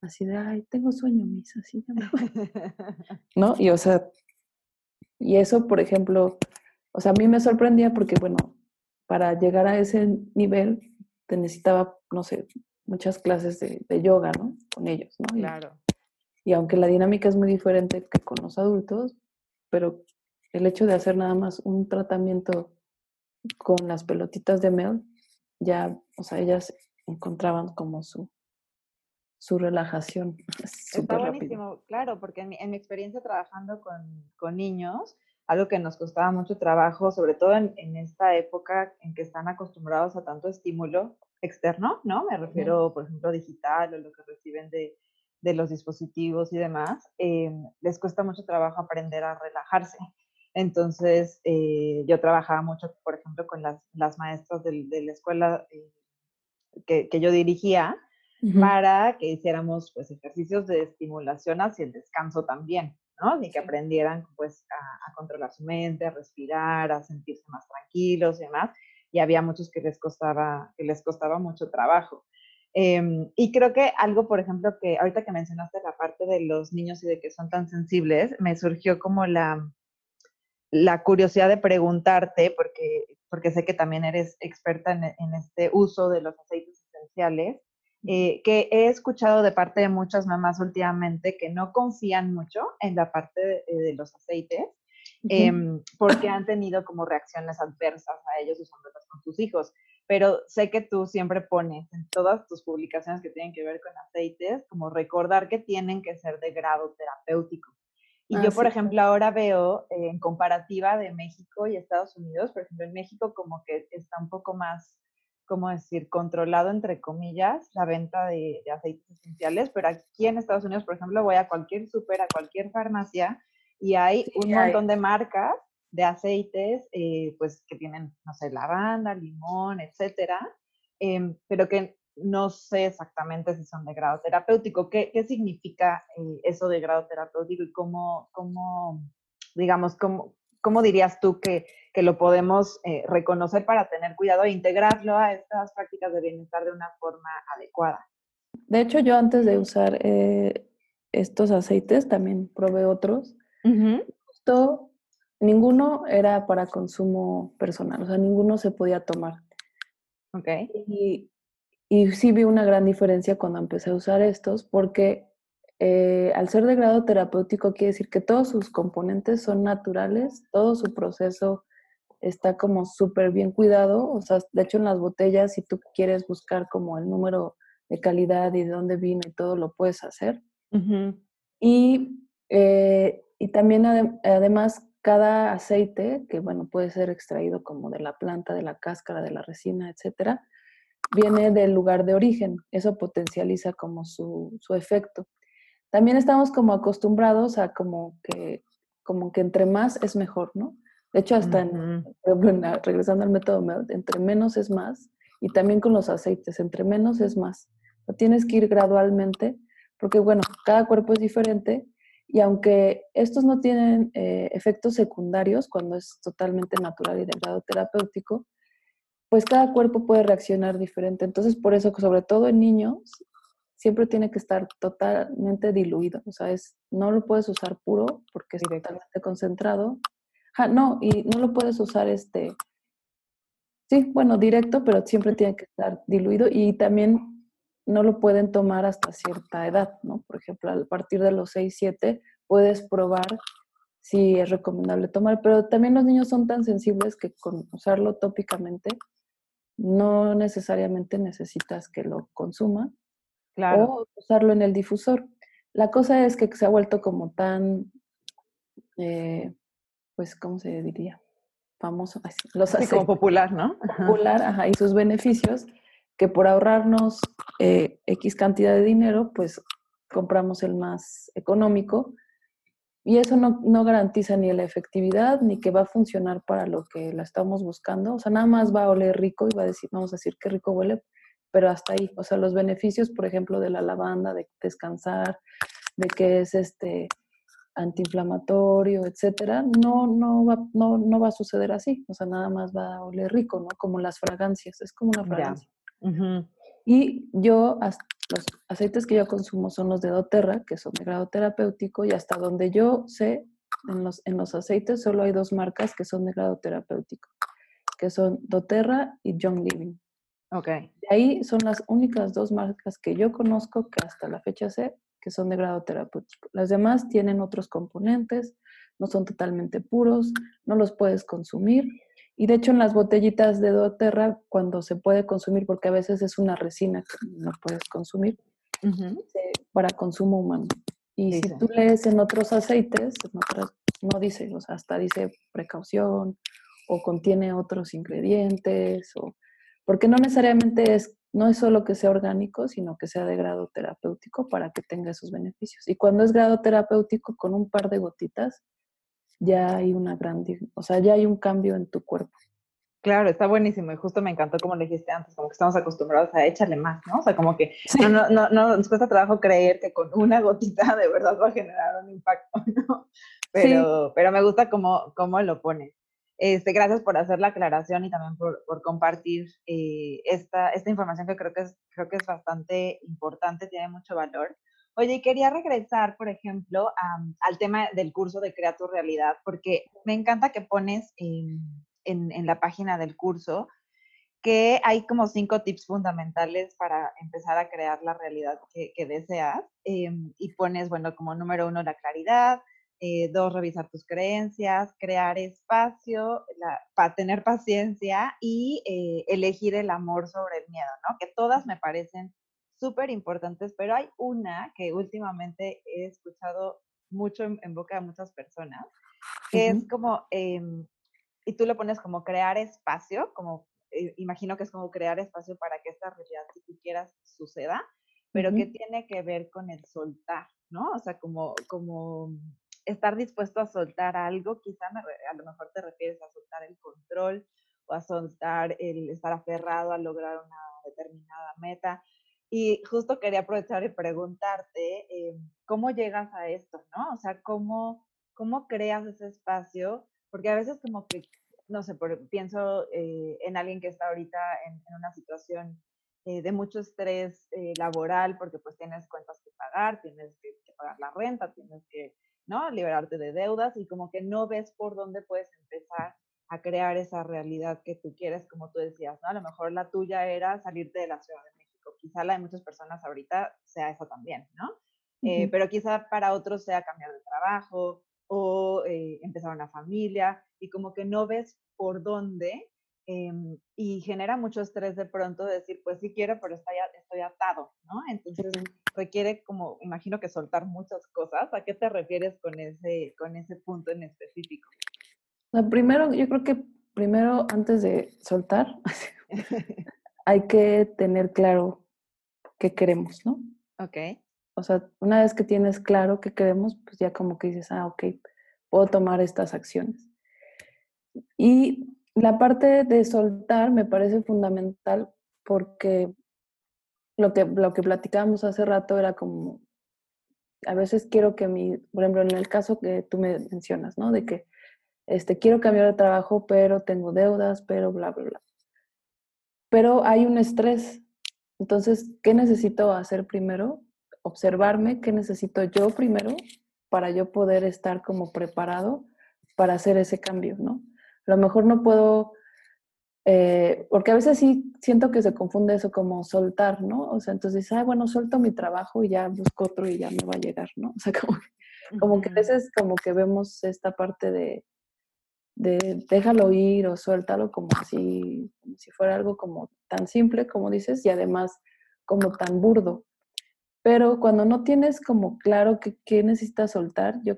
Speaker 2: así de, ay, tengo sueño, mis, así ya me ¿No? Y o sea, y eso, por ejemplo, o sea, a mí me sorprendía porque, bueno, para llegar a ese nivel te necesitaba, no sé, muchas clases de, yoga, ¿no? Con ellos, ¿no?
Speaker 3: Claro.
Speaker 2: Y, aunque la dinámica es muy diferente que con los adultos, pero el hecho de hacer nada más un tratamiento con las pelotitas de Mel, ya, o sea, ellas encontraban como su, su relajación.
Speaker 3: Está buenísimo, claro, porque en mi, en mi experiencia trabajando con, con, niños, algo que nos costaba mucho trabajo, sobre todo en, en, esta época en que están acostumbrados a tanto estímulo externo, ¿no? Me refiero, por ejemplo, digital o lo que reciben de, de los dispositivos y demás, eh, les cuesta mucho trabajo aprender a relajarse. Entonces, eh, yo trabajaba mucho, por ejemplo, con las, las maestras de, de la escuela eh, que, que, yo dirigía para que hiciéramos pues, ejercicios de estimulación hacia el descanso también, ¿no? Y que aprendieran pues, a, a, controlar su mente, a respirar, a sentirse más tranquilos y demás. Y había muchos que les costaba, que les costaba mucho trabajo. Eh, y creo que algo, por ejemplo, que ahorita que mencionaste la parte de los niños y de que son tan sensibles, me surgió como la, la curiosidad de preguntarte, porque, porque sé que también eres experta en, en este uso de los aceites esenciales, eh, que he escuchado de parte de muchas mamás últimamente que no confían mucho en la parte de, de los aceites, eh, porque han tenido como reacciones adversas a ellos usándolos con sus hijos. Pero sé que tú siempre pones en todas tus publicaciones que tienen que ver con aceites, como recordar que tienen que ser de grado terapéutico. Y yo, por ejemplo, ahora veo eh, en comparativa de México y Estados Unidos, por ejemplo, en México como que está un poco más, ¿cómo decir?, controlado, entre comillas, la venta de, de aceites esenciales, pero aquí en Estados Unidos, por ejemplo, voy a cualquier súper, a cualquier farmacia y hay un montón de marcas de aceites, eh, pues que tienen, no sé, lavanda, limón, etcétera, eh, pero que no sé exactamente si son de grado terapéutico. ¿Qué, qué significa eh, eso de grado terapéutico y cómo, cómo digamos, cómo, cómo dirías tú que, que lo podemos eh, reconocer para tener cuidado e integrarlo a estas prácticas de bienestar de una forma adecuada?
Speaker 2: De hecho, yo antes de usar estos aceites también probé otros. Uh -huh. Justo ninguno era para consumo personal, o sea, ninguno se podía tomar.
Speaker 3: Ok.
Speaker 2: Y y sí vi una gran diferencia cuando empecé a usar estos, porque eh, al ser de grado terapéutico quiere decir que todos sus componentes son naturales, todo su proceso está como súper bien cuidado. O sea, de hecho en las botellas, si tú quieres buscar como el número de calidad y de dónde vino y todo, lo puedes hacer. Uh -huh. y, eh, y también adem además cada aceite, que bueno, puede ser extraído como de la planta, de la cáscara, de la resina, etcétera, viene del lugar de origen. Eso potencializa como su, su, efecto. También estamos como acostumbrados a como que, como que entre más es mejor, ¿no? De hecho, hasta en, regresando al método MELT, entre menos es más. Y también con los aceites, entre menos es más. Lo tienes que ir gradualmente, porque bueno, cada cuerpo es diferente y aunque estos no tienen eh, efectos secundarios cuando es totalmente natural y de grado terapéutico, pues cada cuerpo puede reaccionar diferente. Entonces, por eso, sobre todo en niños, siempre tiene que estar totalmente diluido. O sea, es, no lo puedes usar puro porque es Directo. totalmente concentrado. Ja, no, y no lo puedes usar este, sí, bueno, directo, pero siempre tiene que estar diluido y también no lo pueden tomar hasta cierta edad, ¿no? Por ejemplo, a partir de los 6, 7 puedes probar si es recomendable tomar, pero también los niños son tan sensibles que con usarlo tópicamente no necesariamente necesitas que lo consuma
Speaker 3: claro.
Speaker 2: o usarlo en el difusor. La cosa es que se ha vuelto como tan, eh, pues, ¿cómo se diría? Famoso,
Speaker 3: los sí, como popular, ¿no?
Speaker 2: Popular, ajá, y sus beneficios, que por ahorrarnos eh, X cantidad de dinero, pues compramos el más económico y eso no, no, garantiza ni la efectividad ni que va a funcionar para lo que la estamos buscando. O sea, nada más va a oler rico y va a decir, vamos a decir qué rico huele, pero hasta ahí. O sea, los beneficios, por ejemplo, de la lavanda, de descansar, de que es este antiinflamatorio, etcétera, no, no, va, no, no va a suceder así. O sea, nada más va a oler rico, ¿no? Como las fragancias, es como una fragancia. Y yo, los aceites que yo consumo son los de doTERRA, que son de grado terapéutico, y hasta donde yo sé, en los, en los aceites solo hay dos marcas que son de grado terapéutico, que son doTERRA y Young Living.
Speaker 3: Ok.
Speaker 2: De ahí son las únicas dos marcas que yo conozco que hasta la fecha sé que son de grado terapéutico. Las demás tienen otros componentes, no son totalmente puros, no los puedes consumir y de hecho en las botellitas de doTERRA, cuando se puede consumir, porque a veces es una resina que no puedes consumir, para consumo humano. Y si tú lees en otros aceites, no dice, o sea, hasta dice precaución o contiene otros ingredientes, o, porque no necesariamente es, no es solo que sea orgánico, sino que sea de grado terapéutico para que tenga esos beneficios. Y cuando es grado terapéutico, con un par de gotitas, ya hay una gran, o sea, ya hay un cambio en tu cuerpo.
Speaker 3: Claro, está buenísimo y justo me encantó como le dijiste antes, como que estamos acostumbrados a échale más, ¿no? O sea, como que no, no, no, no, nos cuesta trabajo creer que con una gotita de verdad va a generar un impacto, ¿no? Pero, pero me gusta cómo, cómo lo pone. Este, gracias por hacer la aclaración y también por, por compartir eh, esta, esta información que creo que, es, creo que es bastante importante, tiene mucho valor. Oye, quería regresar, por ejemplo, al tema del curso de Crea tu Realidad, porque me encanta que pones en, en, la página del curso que hay como cinco tips fundamentales para empezar a crear la realidad que, deseas. Em, y pones, bueno, como número uno, la claridad. Eh, dos, revisar tus creencias, crear espacio, para tener paciencia y eh, elegir el amor sobre el miedo, ¿no? Que todas me parecen súper importantes, pero hay una que últimamente he escuchado mucho en, boca de muchas personas, que es como, em, y tú lo pones como crear espacio, como eh, imagino que es como crear espacio para que esta realidad, si tú quieras, suceda, pero que tiene que ver con el soltar, ¿no? O sea, como, como estar dispuesto a soltar algo, quizá a lo mejor te refieres a soltar el control o a soltar el estar aferrado a lograr una determinada meta, y justo quería aprovechar y preguntarte, eh, ¿cómo llegas a esto, no? O sea, ¿cómo, ¿cómo creas ese espacio? Porque a veces como que, no sé, pienso eh, en alguien que está ahorita en, una situación eh, de mucho estrés laboral, porque pues tienes cuentas que pagar, tienes que, que, pagar la renta, tienes que, ¿no? Liberarte de deudas y como que no ves por dónde puedes empezar a crear esa realidad que tú quieres, como tú decías, ¿no? A lo mejor la tuya era salirte de la Ciudad de quizá la de muchas personas ahorita sea eso también, ¿no? Eh, pero quizá para otros sea cambiar de trabajo o eh, empezar una familia y como que no ves por dónde em, y genera mucho estrés de pronto decir, pues sí quiero, pero estoy, estoy atado, ¿no? Entonces requiere como, imagino que soltar muchas cosas. ¿A qué te refieres con ese, con ese punto en específico?
Speaker 2: primero, yo creo que primero, antes de soltar, hay que tener claro qué queremos, ¿no?
Speaker 3: Ok.
Speaker 2: O sea, una vez que tienes claro qué queremos, pues ya como que dices, ah, ok, puedo tomar estas acciones. Y la parte de soltar me parece fundamental porque lo que, lo que platicábamos hace rato era como, a veces quiero que mi, por ejemplo, en el caso que tú me mencionas, ¿no? De que este, quiero cambiar de trabajo, pero tengo deudas, pero bla, bla, bla. Pero hay un estrés entonces, ¿qué necesito hacer primero? Observarme, ¿qué necesito yo primero para yo poder estar como preparado para hacer ese cambio, ¿no? A lo mejor no puedo, eh, porque a veces sí siento que se confunde eso como soltar, ¿no? O sea, entonces, ah, bueno, suelto mi trabajo y ya busco otro y ya me va a llegar, ¿no? O sea, como, como que a veces como que vemos esta parte de, de déjalo ir o suéltalo como si, como si fuera algo como tan simple, como dices, y además como tan burdo. Pero cuando no tienes como claro qué necesitas soltar, yo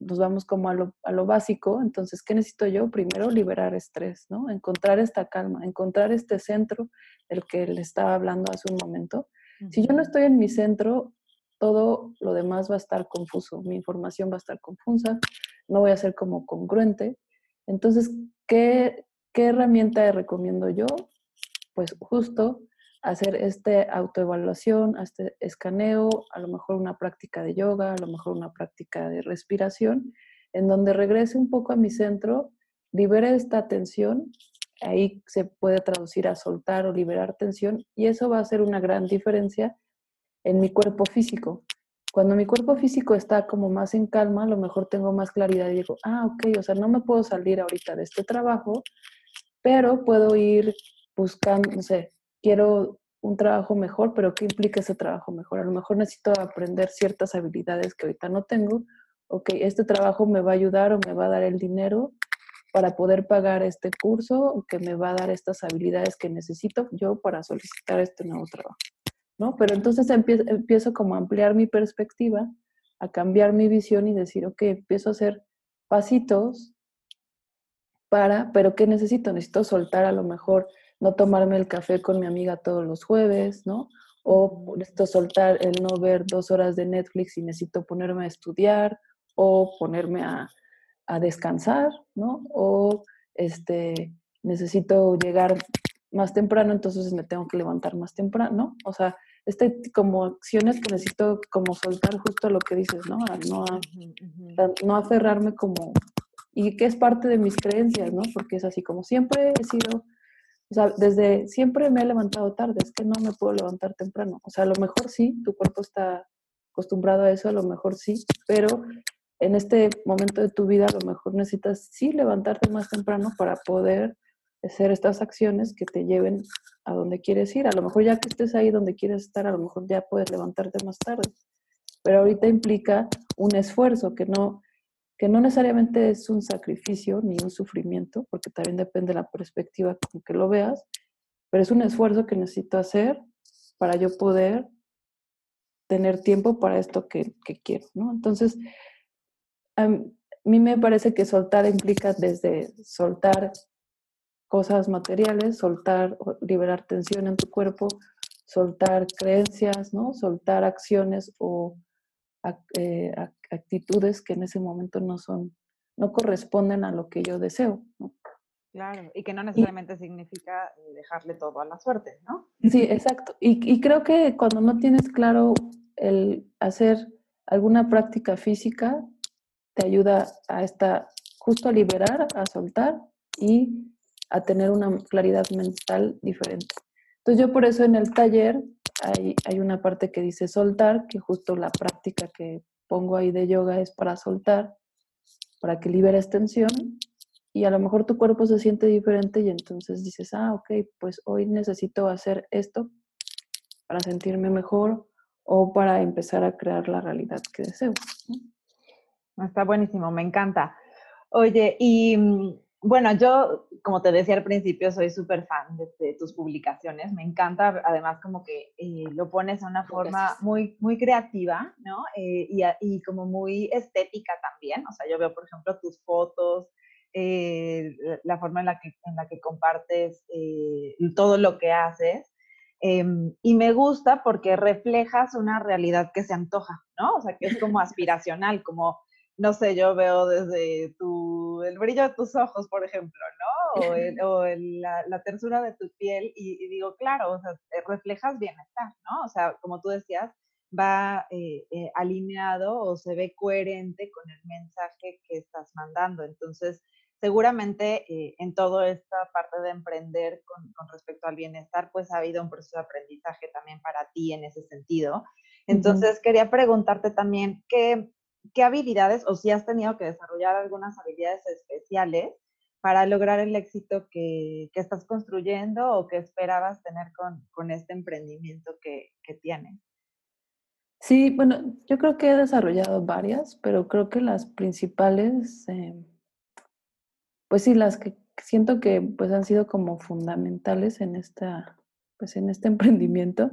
Speaker 2: nos vamos como a lo, a lo, básico. Entonces, ¿qué necesito yo? Primero, liberar estrés, ¿no? Encontrar esta calma, encontrar este centro del que le estaba hablando hace un momento. Si yo no estoy en mi centro, todo lo demás va a estar confuso, mi información va a estar confusa, no voy a ser como congruente. Entonces, ¿qué, qué herramienta recomiendo yo? Pues justo hacer esta autoevaluación, este escaneo, a lo mejor una práctica de yoga, a lo mejor una práctica de respiración, en donde regrese un poco a mi centro, libere esta tensión, ahí se puede traducir a soltar o liberar tensión y eso va a hacer una gran diferencia en mi cuerpo físico. Cuando mi cuerpo físico está como más en calma, a lo mejor tengo más claridad y digo, ah, ok, o sea, no me puedo salir ahorita de este trabajo, pero puedo ir buscando, no sé, quiero un trabajo mejor, pero ¿qué implica ese trabajo mejor? A lo mejor necesito aprender ciertas habilidades que ahorita no tengo. Ok, este trabajo me va a ayudar o me va a dar el dinero para poder pagar este curso que me va a dar estas habilidades que necesito yo para solicitar este nuevo trabajo. ¿No? Pero entonces empiezo, empiezo como a ampliar mi perspectiva, a cambiar mi visión y decir, ok, empiezo a hacer pasitos para, pero ¿qué necesito? Necesito soltar a lo mejor no tomarme el café con mi amiga todos los jueves, ¿no? O necesito soltar el no ver dos horas de Netflix y necesito ponerme a estudiar o ponerme a, a descansar, ¿no? O este, necesito llegar más temprano, entonces me tengo que levantar más temprano, O sea, este como acciones que necesito como soltar justo lo que dices, ¿no? no, no aferrarme como, y que es parte de mis creencias, ¿no? Porque es así como siempre he sido o sea, desde siempre me he levantado tarde, es que no me puedo levantar temprano. O sea, a lo mejor sí, tu cuerpo está acostumbrado a eso, a lo mejor sí, pero en este momento de tu vida a lo mejor necesitas sí levantarte más temprano para poder hacer estas acciones que te lleven a donde quieres ir. A lo mejor ya que estés ahí donde quieres estar, a lo mejor ya puedes levantarte más tarde. Pero ahorita implica un esfuerzo que no, que no necesariamente es un sacrificio ni un sufrimiento, porque también depende de la perspectiva con que lo veas, pero es un esfuerzo que necesito hacer para yo poder tener tiempo para esto que, quiero, ¿no? Entonces, a mí me parece que soltar implica desde soltar cosas materiales, soltar, liberar tensión en tu cuerpo, soltar creencias, ¿no? Soltar acciones o eh, actitudes que en ese momento no son, no corresponden a lo que yo deseo.
Speaker 3: Claro, y que no necesariamente significa eh, dejarle todo a la suerte, ¿no?
Speaker 2: Sí, exacto. Y, creo que cuando no tienes claro el hacer alguna práctica física, te ayuda a esta, justo a liberar, a soltar y a tener una claridad mental diferente. Entonces yo por eso en el taller hay, hay una parte que dice soltar, que justo la práctica que pongo ahí de yoga es para soltar, para que liberes tensión y a lo mejor tu cuerpo se siente diferente y entonces dices, ah, ok, pues hoy necesito hacer esto para sentirme mejor o para empezar a crear la realidad que deseo.
Speaker 3: Está buenísimo, me encanta. Oye, y mm, bueno, yo, como te decía al principio, soy súper fan de, tus publicaciones. Me encanta, además, como que eh, lo pones de una forma muy, muy creativa, ¿no? Eh, y, y, como muy estética también. O sea, yo veo, por ejemplo, tus fotos, eh, la forma en la que, en la que compartes todo lo que haces. Em, y me gusta porque reflejas una realidad que se antoja, ¿no? O sea, que es como aspiracional, como no sé, yo veo desde tu, el brillo de tus ojos, por ejemplo, ¿no? O, la, la, tersura de tu piel y, digo, claro, o sea, reflejas bienestar, ¿no? O sea, como tú decías, va eh, eh, alineado o se ve coherente con el mensaje que estás mandando. Entonces, seguramente eh, en toda esta parte de emprender con, con, respecto al bienestar, pues ha habido un proceso de aprendizaje también para ti en ese sentido. Entonces, quería preguntarte también, ¿qué, qué habilidades o si has tenido que desarrollar algunas habilidades especiales para lograr el éxito que, estás construyendo o que esperabas tener con, este emprendimiento que, tienes.
Speaker 2: Sí, bueno, yo creo que he desarrollado varias, pero creo que las principales, eh, pues sí, las que siento que pues han sido como fundamentales en esta, pues en este emprendimiento.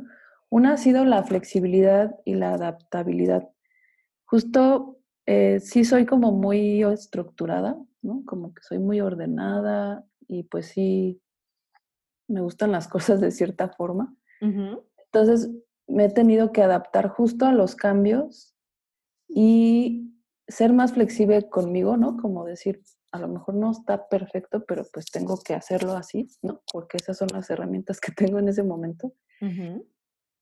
Speaker 2: Una ha sido la flexibilidad y la adaptabilidad justo eh, sí soy como muy estructurada, ¿no? Como que soy muy ordenada y pues sí me gustan las cosas de cierta forma. Entonces me he tenido que adaptar justo a los cambios y ser más flexible conmigo, ¿no? Como decir, a lo mejor no está perfecto, pero pues tengo que hacerlo así, ¿no? Porque esas son las herramientas que tengo en ese momento.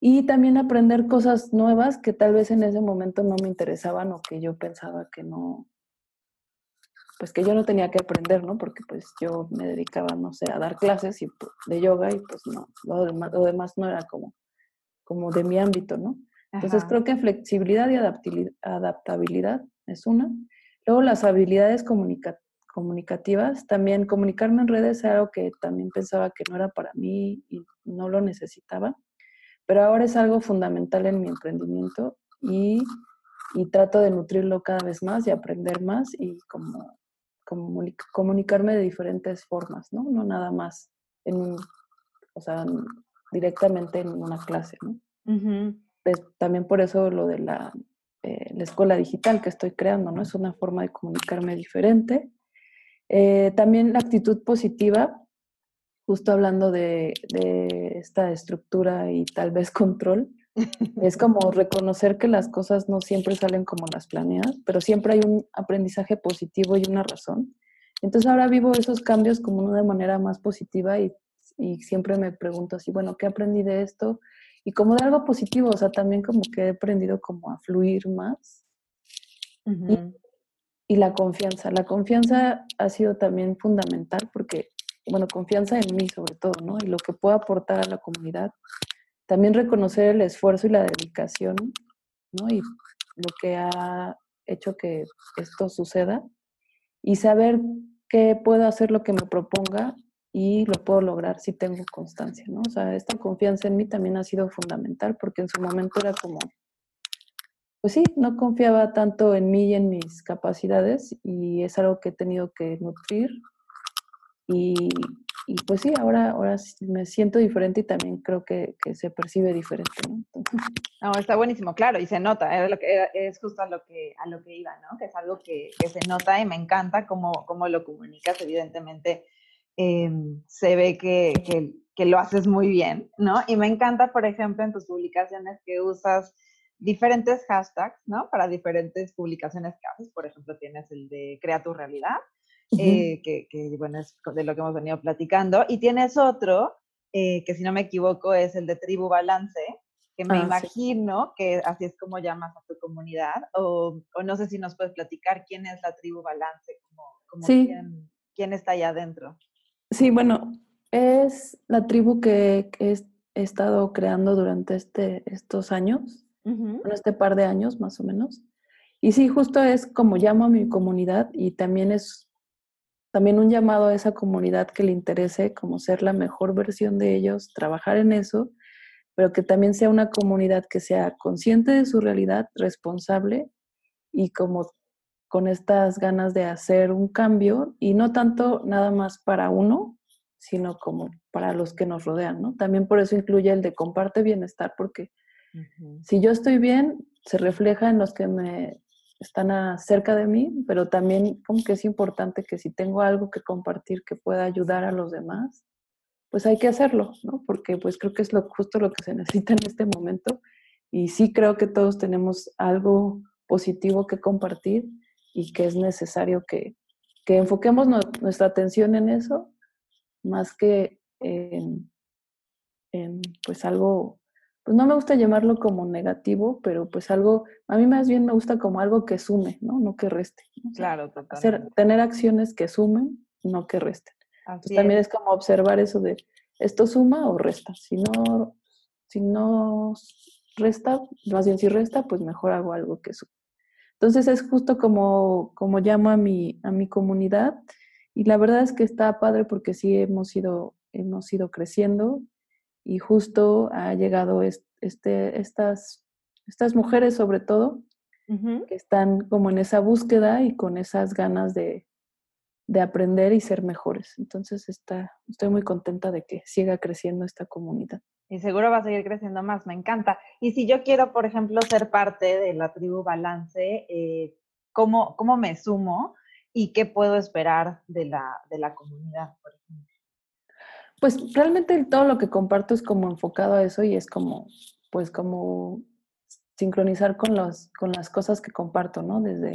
Speaker 2: Y también aprender cosas nuevas que tal vez en ese momento no me interesaban o que yo pensaba que no, pues que yo no tenía que aprender, ¿no? Porque pues yo me dedicaba, no sé, a dar clases y, pues, de yoga y pues no, lo demás, lo demás no era como, como de mi ámbito, ¿no? Entonces creo que flexibilidad y adaptabilidad es una. Luego las habilidades comunicativas, también comunicarme en redes era algo que también pensaba que no era para mí y no lo necesitaba, pero ahora es algo fundamental en mi emprendimiento y, y trato de nutrirlo cada vez más y aprender más y como, comunicarme de diferentes formas, ¿no? No nada más en, o sea, directamente en una clase, ¿no? también por eso lo de la eh, la escuela digital que estoy creando, ¿no? Es una forma de comunicarme diferente. Eh, también la actitud positiva, justo hablando de, esta estructura y tal vez control, es como reconocer que las cosas no siempre salen como las planeas, pero siempre hay un aprendizaje positivo y una razón. Entonces ahora vivo esos cambios como de manera más positiva y, y siempre me pregunto así, bueno, ¿qué aprendí de esto? y como de algo positivo, o sea, también como que he aprendido como a fluir más. y, la confianza, la confianza ha sido también fundamental porque, bueno, confianza en mí sobre todo, ¿no? Y lo que puedo aportar a la comunidad. También reconocer el esfuerzo y la dedicación, ¿no? Y lo que ha hecho que esto suceda y saber que puedo hacer lo que me proponga y lo puedo lograr si tengo constancia, ¿no? O sea, esta confianza en mí también ha sido fundamental porque en su momento era como, pues sí, no confiaba tanto en mí y en mis capacidades y es algo que he tenido que nutrir y, y pues sí, ahora, ahora me siento diferente y también creo que, que se percibe diferente, ¿no?
Speaker 3: No, está buenísimo, claro, y se nota, lo que, es justo a lo que, a lo que iba, ¿no? Que es algo que, que se nota y me encanta cómo, cómo lo comunicas, evidentemente Em, se ve que, que, lo haces muy bien, ¿no? Y me encanta, por ejemplo, en tus publicaciones que usas diferentes hashtags, ¿no? Para diferentes publicaciones que haces. Por ejemplo, tienes el de Crea tu realidad, eh, que, que, bueno, es de lo que hemos venido platicando. Y tienes otro, eh, que si no me equivoco es el de Tribu Balance, que me ah, imagino que así es como llamas a tu comunidad, o, o, no sé si nos puedes platicar quién es la Tribu Balance, como,
Speaker 2: sí.
Speaker 3: quién, quién, está allá adentro.
Speaker 2: Sí, bueno, es la tribu que, he, estado creando durante este, estos años, este par de años más o menos. Y sí, justo es como llamo a mi comunidad y también es también un llamado a esa comunidad que le interese como ser la mejor versión de ellos, trabajar en eso, pero que también sea una comunidad que sea consciente de su realidad, responsable y como con estas ganas de hacer un cambio y no tanto nada más para uno, sino como para los que nos rodean, ¿no? También por eso incluye el de comparte bienestar, porque si yo estoy bien, se refleja en los que me están cerca de mí, pero también como que es importante que si tengo algo que compartir que pueda ayudar a los demás, pues hay que hacerlo, ¿no? Porque pues creo que es lo, justo lo que se necesita en este momento y sí creo que todos tenemos algo positivo que compartir y que es necesario que, enfoquemos nuestra atención en eso más que en, pues algo, pues no me gusta llamarlo como negativo, pero pues algo, a mí más bien me gusta como algo que sume, ¿no? No que reste.
Speaker 3: Claro,
Speaker 2: Hacer, tener acciones que sumen, no que resten. también es como observar eso de, ¿esto suma o resta? Si no, si no resta, más bien si resta, pues mejor hago algo que sume. Entonces es justo como, como llamo a mi, a mi comunidad y la verdad es que está padre porque sí hemos ido, hemos ido creciendo y justo ha llegado este, estas, estas mujeres sobre todo que están como en esa búsqueda y con esas ganas de, de aprender y ser mejores. Entonces está, estoy muy contenta de que siga creciendo esta comunidad.
Speaker 3: Y seguro va a seguir creciendo más, me encanta. Y si yo quiero, por ejemplo, ser parte de la tribu Balance, eh, cómo, cómo me sumo y qué puedo esperar de la, de la comunidad, por ejemplo.
Speaker 2: Pues realmente todo lo que comparto es como enfocado a eso y es como, pues como sincronizar con, los, con las cosas que comparto, ¿no? Desde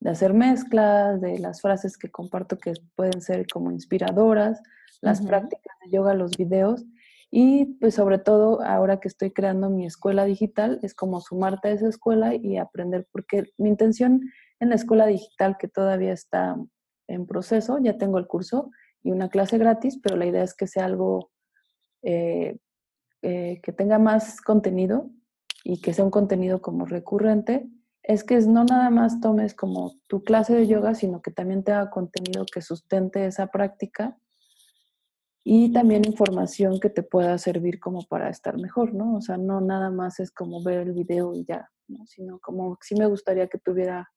Speaker 2: de hacer mezclas, de las frases que comparto que pueden ser como inspiradoras, las prácticas de yoga, los videos y pues sobre todo ahora que estoy creando mi escuela digital es como sumarte a esa escuela y aprender porque mi intención en la escuela digital que todavía está en proceso, ya tengo el curso y una clase gratis, pero la idea es que sea algo eh, eh, que tenga más contenido y que sea un contenido como recurrente, es que no nada más tomes como tu clase de yoga, sino que también te haga contenido que sustente esa práctica y también información que te pueda servir como para estar mejor, ¿no? O sea, no nada más es como ver el video y ya, ¿no? Sino como sí me gustaría que tuviera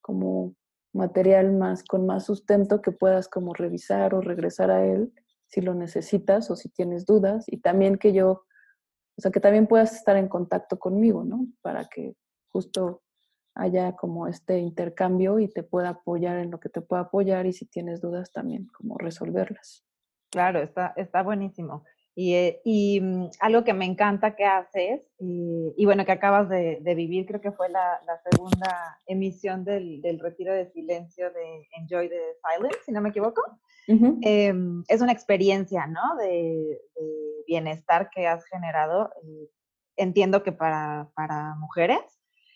Speaker 2: como material más con más sustento que puedas como revisar o regresar a él si lo necesitas o si tienes dudas y también que yo, o sea, que también puedas estar en contacto conmigo, ¿no? Para que justo haya como este intercambio y te pueda apoyar en lo que te pueda apoyar y si tienes dudas también como resolverlas.
Speaker 3: Claro, está, está buenísimo. Y, eh, y mm, algo que me encanta que haces, y, bueno, que acabas de, vivir, creo que fue la, la segunda emisión del, del, retiro de silencio de Enjoy the Silence, si no me equivoco. Em, es una experiencia, ¿no? De, bienestar que has generado. Eh, entiendo que para, para mujeres,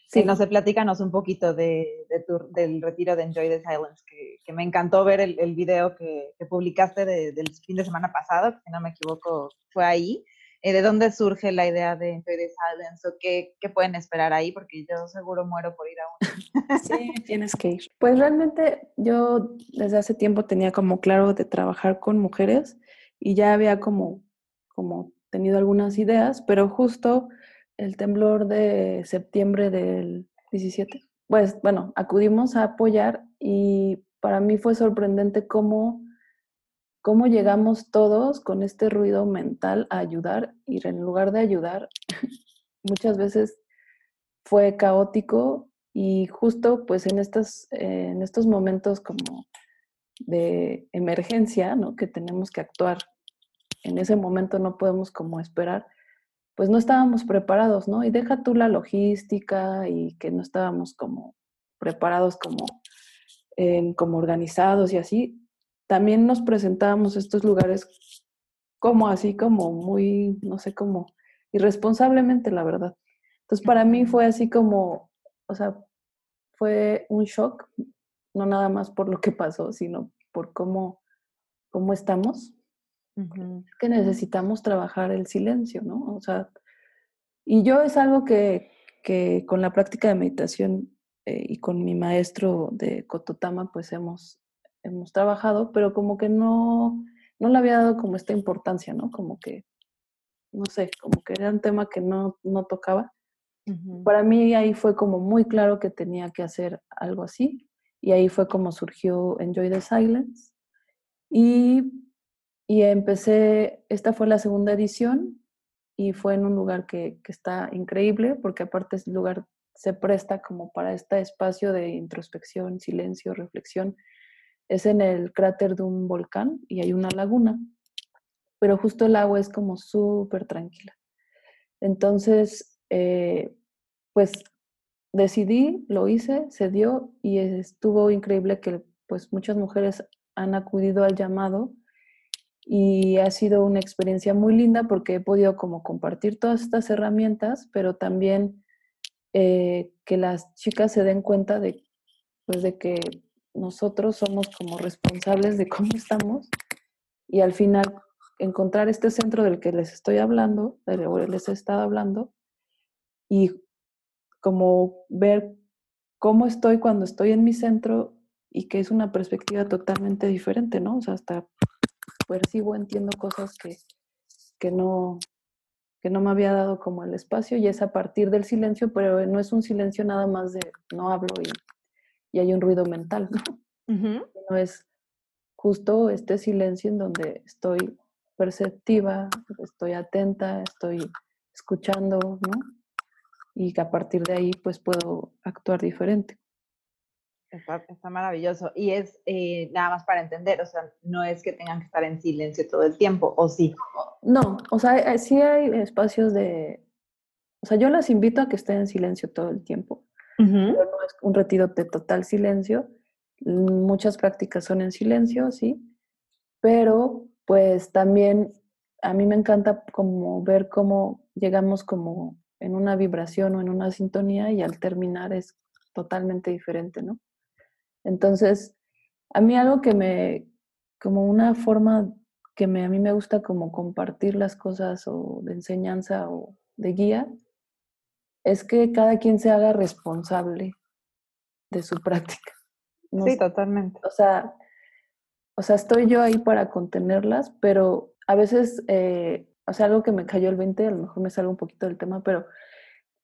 Speaker 3: Sí, no sé, platícanos un poquito de, del retiro de Enjoy the Silence, que, me encantó ver el, el video que, publicaste del fin de semana pasado, que si no me equivoco fue ahí. Eh, ¿De dónde surge la idea de Enjoy the Silence o qué, qué, pueden esperar ahí? Porque yo seguro muero por ir a
Speaker 2: uno. Sí, tienes que ir. Pues realmente yo desde hace tiempo tenía como claro de trabajar con mujeres y ya había como, como tenido algunas ideas, pero justo el temblor de septiembre del 17, pues bueno, acudimos a apoyar y para mí fue sorprendente cómo, cómo llegamos todos con este ruido mental a ayudar y en lugar de ayudar, muchas veces fue caótico y justo pues en en estos momentos como de emergencia, ¿no? Que tenemos que actuar. En ese momento no podemos como esperar pues no estábamos preparados, ¿no? Y deja tú la logística y que no estábamos como preparados como, como organizados y así. También nos presentábamos estos lugares como así, como muy, no sé, como irresponsablemente, la verdad. Entonces, para mí fue así como, o sea, fue un shock, no nada más por lo que pasó, sino por cómo, cómo estamos que necesitamos trabajar el silencio, ¿no? O sea, y yo es algo que, que con la práctica de meditación eh, y con mi maestro de Kototama, pues hemos, hemos trabajado, pero como que no, no le había dado como esta importancia, ¿no? Como que, no sé, como que era un tema que no, no tocaba. Para mí ahí fue como muy claro que tenía que hacer algo así y ahí fue como surgió Enjoy the Silence. Y y empecé, esta fue la segunda edición y fue en un lugar que, que está increíble porque aparte el lugar se presta como para este espacio de introspección, silencio, reflexión. Es en el cráter de un volcán y hay una laguna, pero justo el agua es como súper tranquila. Entonces, eh, pues decidí, lo hice, se dio y estuvo increíble que pues muchas mujeres han acudido al llamado y ha sido una experiencia muy linda porque he podido como compartir todas estas herramientas, pero también eh, que las chicas se den cuenta de, pues, de que nosotros somos como responsables de cómo estamos y al final encontrar este centro del que les estoy hablando, del que les he estado hablando, y como ver cómo estoy cuando estoy en mi centro y que es una perspectiva totalmente diferente, ¿no? O sea, hasta percibo, entiendo cosas que, que, no, que no me había dado como el espacio y es a partir del silencio, pero no es un silencio nada más de no hablo y, y hay un ruido mental, ¿no? No es justo este silencio en donde estoy perceptiva, estoy atenta, estoy escuchando, ¿no? Y que a partir de ahí pues puedo actuar diferente.
Speaker 3: Está, maravilloso. Y es eh, nada más para entender, o sea, no es que tengan que estar en silencio todo el tiempo, ¿o sí?
Speaker 2: No, o sea, eh, sí hay espacios de... O sea, yo las invito a que estén en silencio todo el tiempo. Pero no es un retiro de total silencio. Muchas prácticas son en silencio, sí. Pero pues también a mí me encanta como ver cómo llegamos como en una vibración o en una sintonía y al terminar es totalmente diferente, ¿no? Entonces, a mí algo que me, como una forma que me, a mí me gusta como compartir las cosas o de enseñanza o de guía, es que cada quien se haga responsable de su práctica.
Speaker 3: sí, totalmente.
Speaker 2: O sea, o sea, estoy yo ahí para contenerlas, pero a veces, eh, o sea, algo que me cayó el 20, a lo mejor me salgo un poquito del tema, pero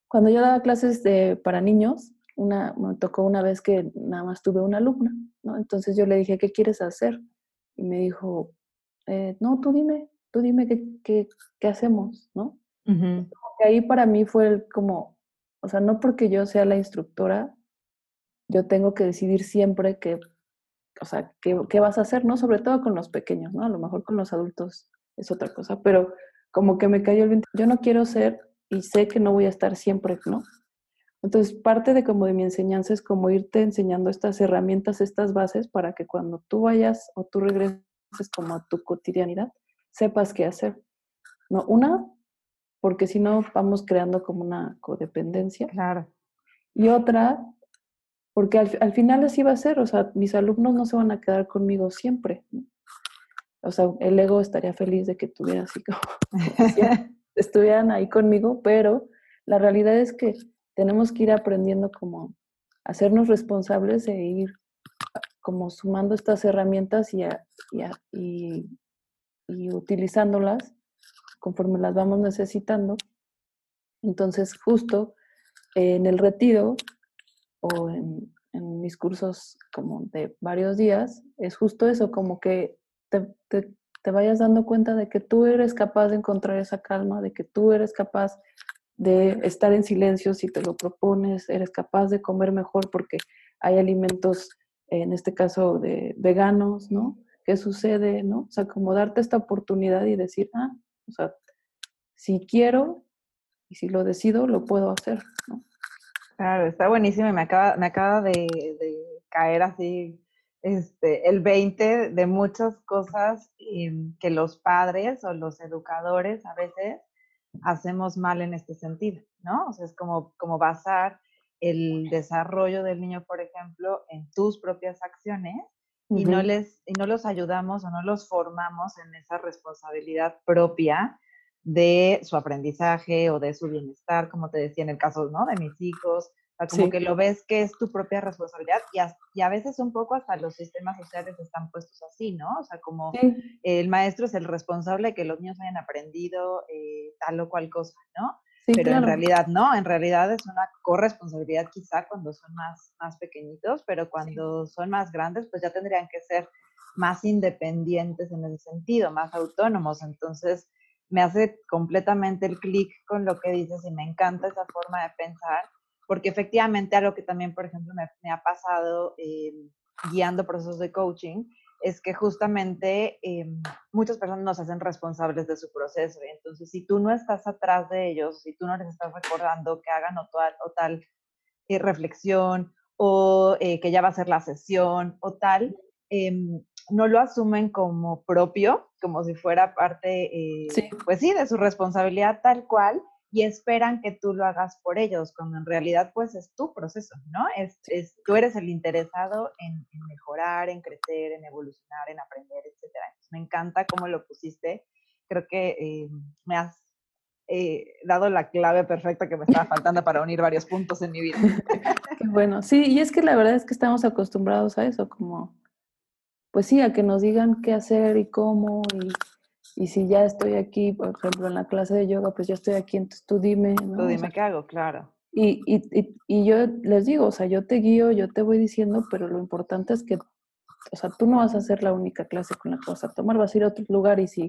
Speaker 2: cuando yo daba clases de, para niños, una, me tocó una vez que nada más tuve una alumna, ¿no? Entonces yo le dije, ¿qué quieres hacer? Y me dijo, eh, no, tú dime, tú dime qué, qué, qué hacemos, ¿no? Y ahí para mí fue como, o sea, no porque yo sea la instructora, yo tengo que decidir siempre qué, o sea, qué, qué vas a hacer, ¿no? Sobre todo con los pequeños, ¿no? A lo mejor con los adultos es otra cosa, pero como que me cayó el viento. Yo no quiero ser y sé que no voy a estar siempre, ¿no? Entonces, parte de como de mi enseñanza es como irte enseñando estas herramientas, estas bases, para que cuando tú vayas o tú regreses como a tu cotidianidad, sepas qué hacer. ¿No? Una, porque si no vamos creando como una codependencia.
Speaker 3: Claro.
Speaker 2: Y otra, porque al, final así va a ser, o sea, mis alumnos no se van a quedar conmigo siempre. O sea, el ego estaría feliz de que tuvieran así como, estuvieran ahí conmigo, pero la realidad es que tenemos que ir aprendiendo como hacernos responsables e ir como sumando estas herramientas y, y, y, utilizándolas conforme las vamos necesitando. Entonces, justo en el retiro o en, mis cursos como de varios días, es justo eso, como que te, te, vayas dando cuenta de que tú eres capaz de encontrar esa calma, de que tú eres capaz de estar en silencio si te lo propones, eres capaz de comer mejor porque hay alimentos, en este caso de veganos, ¿no? ¿Qué sucede, no? O sea, como darte esta oportunidad y decir, ah, o sea, si quiero y si lo decido, lo puedo hacer, ¿no?
Speaker 3: Claro, está buenísimo y me acaba, me acaba de, caer así este, el 20 de muchas cosas que los padres o los educadores a veces hacemos mal en este sentido, ¿no? O sea, es como, como basar el desarrollo del niño, por ejemplo, en tus propias acciones y, no les, y no los ayudamos o no los formamos en esa responsabilidad propia de su aprendizaje o de su bienestar, como te decía en el caso ¿no? de mis hijos, como que lo ves que es tu propia responsabilidad y a, y a, veces un poco hasta los sistemas sociales están puestos así, ¿no? O sea, como el maestro es el responsable de que los niños hayan aprendido eh, tal o cual cosa, ¿no? pero en realidad no, en realidad es una corresponsabilidad quizá cuando son más, más pequeñitos, pero cuando son más grandes, pues ya tendrían que ser más independientes en ese sentido, más autónomos. Entonces, me hace completamente el clic con lo que dices y me encanta esa forma de pensar porque efectivamente algo que también, por ejemplo, me, ha pasado eh, guiando procesos de coaching es que justamente eh, muchas personas nos hacen responsables de su proceso. Y entonces, si tú no estás atrás de ellos, si tú no les estás recordando que hagan o, tal, o tal eh, reflexión o que ya va a ser la sesión o tal, em, no lo asumen como propio, como si fuera parte, pues sí, de su responsabilidad tal cual, y esperan que tú lo hagas por ellos, cuando en realidad pues es tu proceso, ¿no? Es, es tú eres el interesado en, mejorar, en crecer, en evolucionar, en aprender, etc. me encanta cómo lo pusiste. Creo que eh, me has eh, dado la clave perfecta que me estaba faltando para unir varios puntos en mi vida.
Speaker 2: Qué bueno, sí, y es que la verdad es que estamos acostumbrados a eso, como, pues sí, a que nos digan qué hacer y cómo, y y si ya estoy aquí, por ejemplo, en la clase de yoga, pues ya estoy aquí, entonces tú dime.
Speaker 3: ¿no? Tú dime qué hago, claro.
Speaker 2: Y, y, y, yo les digo, o sea, yo te guío, yo te voy diciendo, pero lo importante es que, o sea, tú no vas a hacer la única clase con la que vas a tomar, vas a ir a otro lugar y si,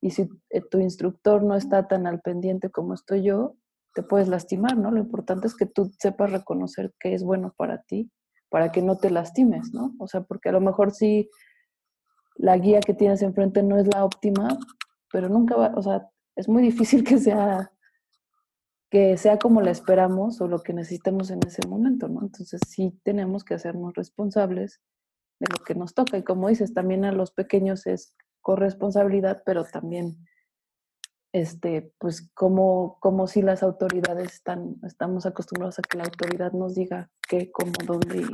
Speaker 2: y si eh, tu instructor no está tan al pendiente como estoy yo, te puedes lastimar, ¿no? Lo importante es que tú sepas reconocer qué es bueno para ti, para que no te lastimes, ¿no? O sea, porque a lo mejor sí la guía que tienes enfrente no es la óptima, pero nunca va, o sea, es muy difícil que sea que sea como la esperamos o lo que necesitemos en ese momento, ¿no? Entonces sí tenemos que hacernos responsables de lo que nos toca y como dices, también a los pequeños es corresponsabilidad, pero también este, pues como, como si las autoridades están, estamos acostumbrados a que la autoridad nos diga qué, cómo, dónde y,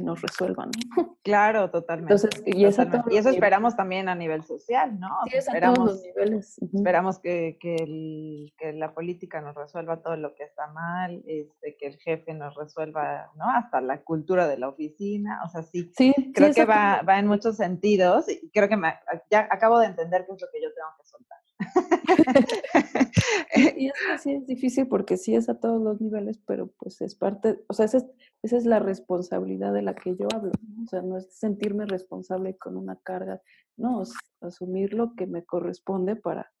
Speaker 2: nos resuelvan.
Speaker 3: Claro, totalmente. Entonces, y, eso esperamos también a nivel social, ¿no?
Speaker 2: Sí, esperamos, a todos los niveles.
Speaker 3: Esperamos que, que, que, la política nos resuelva todo lo que está mal, este, que el jefe nos resuelva, ¿no? Hasta la cultura de la oficina, o sea, sí.
Speaker 2: Sí,
Speaker 3: creo que va, va en muchos sentidos y creo que me, ya acabo de entender qué es lo que yo tengo que soltar.
Speaker 2: y es que sí es difícil porque sí es a todos los niveles, pero pues es parte, o sea, esa es, esa es la responsabilidad de la que yo hablo, o sea, no es sentirme responsable con una carga, no, es asumir lo que me corresponde para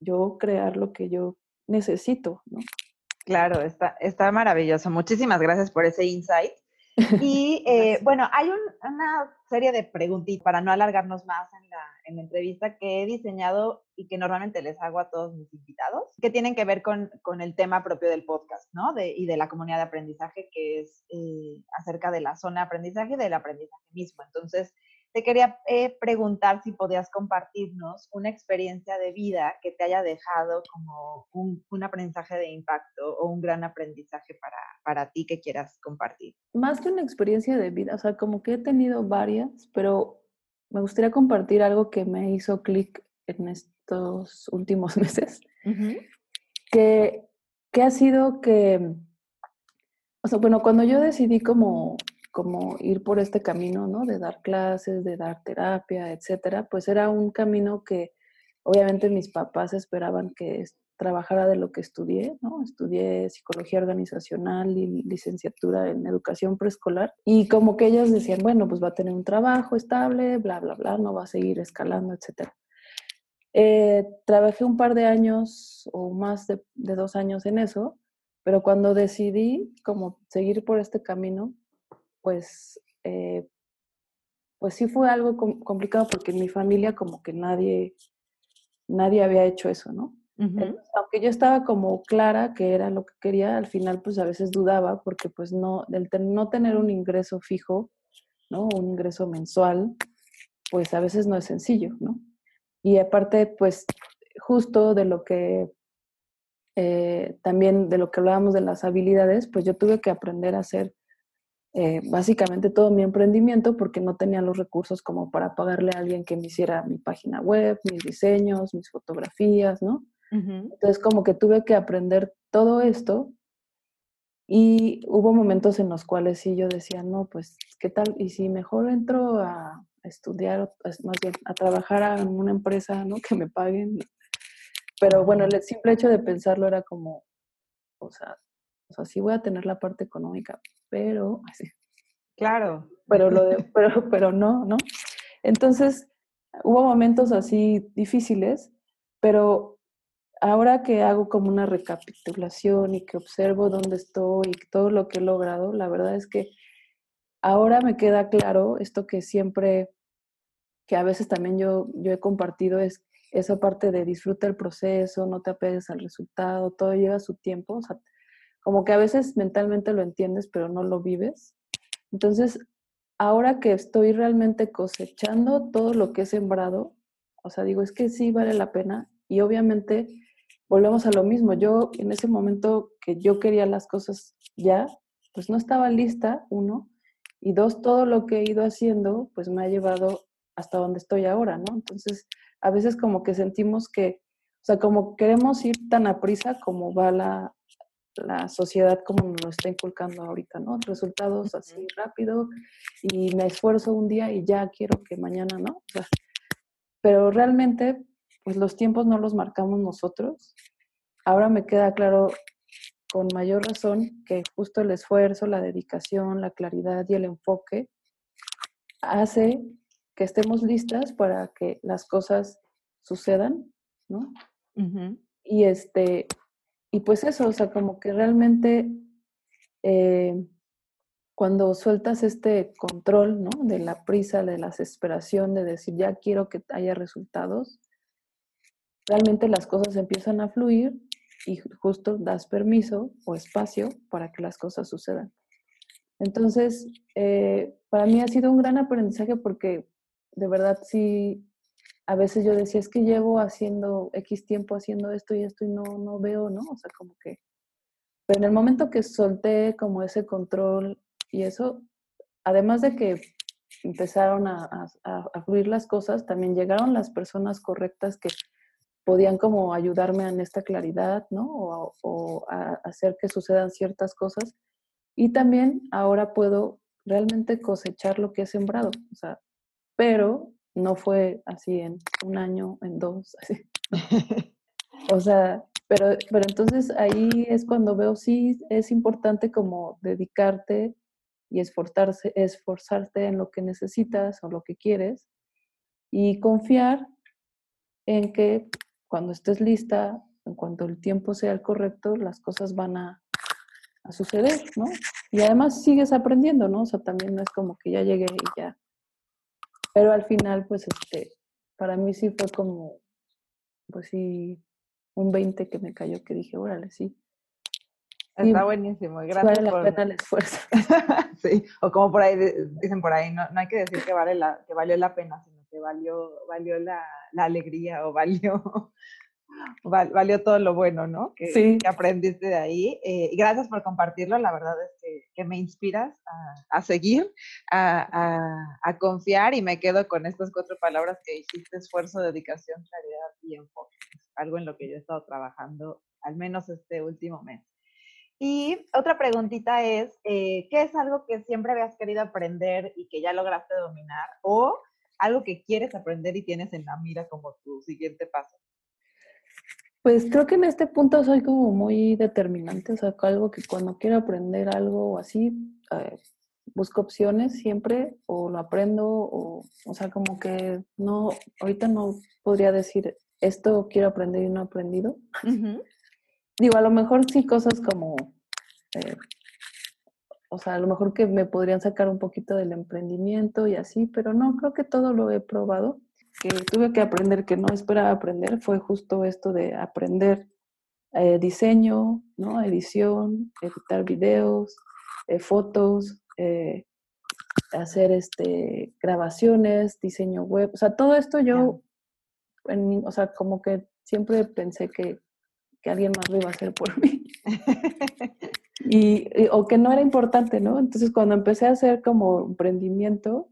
Speaker 2: yo crear lo que yo necesito, ¿no?
Speaker 3: Claro, está, está maravilloso. Muchísimas gracias por ese insight. Y eh, bueno, hay una serie de preguntitas para no alargarnos más en la, en la, entrevista que he diseñado y que normalmente les hago a todos mis invitados, que tienen que ver con, con el tema propio del podcast, ¿no? De, y de la comunidad de aprendizaje, que es eh, acerca de la zona de aprendizaje y del aprendizaje mismo. Entonces, te quería eh, preguntar si podías compartirnos una experiencia de vida que te haya dejado como un, un aprendizaje de impacto o un gran aprendizaje para, para, ti que quieras compartir.
Speaker 2: Más que una experiencia de vida, o sea, como que he tenido varias, pero me gustaría compartir algo que me hizo clic en estos últimos meses, que, que ha sido que, o sea, bueno, cuando yo decidí como como ir por este camino, ¿no? De dar clases, de dar terapia, etcétera, pues era un camino que obviamente mis papás esperaban que trabajara de lo que estudié, ¿no? Estudié psicología organizacional y licenciatura en educación preescolar y como que ellos decían, bueno, pues va a tener un trabajo estable, bla, bla, bla, no va a seguir escalando, etcétera. Eh, trabajé un par de años o más de, de dos años en eso, pero cuando decidí como seguir por este camino, pues, eh, pues sí fue algo complicado porque en mi familia como que nadie, nadie había hecho eso, ¿no? Aunque yo estaba como clara que era lo que quería, al final pues a veces dudaba porque pues no, el no tener un ingreso fijo, ¿no? Un ingreso mensual, pues a veces no es sencillo, ¿no? Y aparte pues justo de lo que eh, también de lo que hablábamos de las habilidades, pues yo tuve que aprender a hacer eh, básicamente todo mi emprendimiento porque no tenía los recursos como para pagarle a alguien que me hiciera mi página web, mis diseños, mis fotografías, ¿no? Entonces como que tuve que aprender todo esto y hubo momentos en los cuales sí yo decía, no, pues, ¿qué tal? Y si mejor entro a estudiar, más bien, a trabajar en una empresa, ¿no? Que me paguen. Pero bueno, el simple hecho de pensarlo era como, o sea, o sea, sí voy a tener la parte económica, pero así.
Speaker 3: Claro.
Speaker 2: Pero, lo pero, pero no, ¿no? Entonces, hubo momentos así difíciles, pero ahora que hago como una recapitulación y que observo dónde estoy y todo lo que he logrado, la verdad es que ahora me queda claro esto que siempre, que a veces también yo, yo he compartido, es esa parte de disfruta el proceso, no te apegues al resultado, todo lleva su tiempo. O sea, como que a veces mentalmente lo entiendes, pero no lo vives. Entonces, ahora que estoy realmente cosechando todo lo que he sembrado, o sea, digo, es que sí vale la pena y obviamente volvemos a lo mismo. Yo en ese momento que yo quería las cosas ya, pues no estaba lista, uno, y dos, todo lo que he ido haciendo, pues me ha llevado hasta donde estoy ahora, ¿no? Entonces, a veces como que sentimos que, o sea, como queremos ir tan a prisa como va la, la sociedad como nos lo está inculcando ahorita, ¿no? Resultados así rápido y me esfuerzo un día y ya quiero que mañana, ¿no? pero realmente, pues los tiempos no los marcamos nosotros. Ahora me queda claro con mayor razón que justo el esfuerzo, la dedicación, la claridad y el enfoque hace que estemos listas para que las cosas sucedan, ¿no? Y este, y pues eso, o sea, como que realmente eh, cuando sueltas este control, ¿no? De la prisa, de la desesperación, de decir, ya quiero que haya resultados, realmente las cosas empiezan a fluir y justo das permiso o espacio para que las cosas sucedan. Entonces, eh, para mí ha sido un gran aprendizaje porque de verdad sí, a veces yo decía, es que llevo haciendo X tiempo haciendo esto y esto y no, no veo, ¿no? O sea, como que... Pero en el momento que solté como ese control y eso, además de que empezaron a, a, fluir las cosas, también llegaron las personas correctas que podían como ayudarme en esta claridad, ¿no? O, o a hacer que sucedan ciertas cosas. Y también ahora puedo realmente cosechar lo que he sembrado, o sea, pero no fue así en un año, en dos, así. o sea, pero, pero entonces ahí es cuando veo, sí, es importante como dedicarte y esforzarse, esforzarte en lo que necesitas o lo que quieres y confiar en que cuando estés lista, en cuanto el tiempo sea el correcto, las cosas van a, a suceder, ¿no? Y además sigues aprendiendo, ¿no? O sea, también no es como que ya llegué y ya. Pero al final, pues, este, para mí sí fue como, pues sí, un 20 que me cayó, que dije, órale, sí.
Speaker 3: Está buenísimo, gracias. Vale
Speaker 2: la pena el esfuerzo.
Speaker 3: sí, o como por ahí dicen por ahí, no, no hay que decir que vale la, que valió la pena, sino que valió, valió la, la alegría o valió valió todo lo bueno, ¿no? Que,
Speaker 2: sí.
Speaker 3: que aprendiste de ahí. Eh, gracias por compartirlo, la verdad es que, que me inspiras a, a seguir, a, a, confiar y me quedo con estas cuatro palabras que dijiste, esfuerzo, dedicación, claridad y enfoque. algo en lo que yo he estado trabajando al menos este último mes. Y otra preguntita es, eh, ¿qué es algo que siempre habías querido aprender y que ya lograste dominar? ¿O algo que quieres aprender y tienes en la mira como tu siguiente paso?
Speaker 2: Pues creo que en este punto soy como muy determinante, o sea, algo que cuando quiero aprender algo o así, eh, busco opciones siempre o lo aprendo o, o sea, como que no, ahorita no podría decir esto quiero aprender y no he aprendido. Digo, a lo mejor sí cosas como, eh, o sea, a lo mejor que me podrían sacar un poquito del emprendimiento y así, pero no, creo que todo lo he probado que tuve que aprender que no esperaba aprender fue justo esto de aprender eh, diseño, ¿no? edición, editar videos, eh, fotos, eh, hacer este, grabaciones, diseño web. O sea, todo esto yo, o sea, como que siempre pensé que, que, alguien más lo iba a hacer por mí. y, o que no era importante, ¿no? Entonces, cuando empecé a hacer como emprendimiento,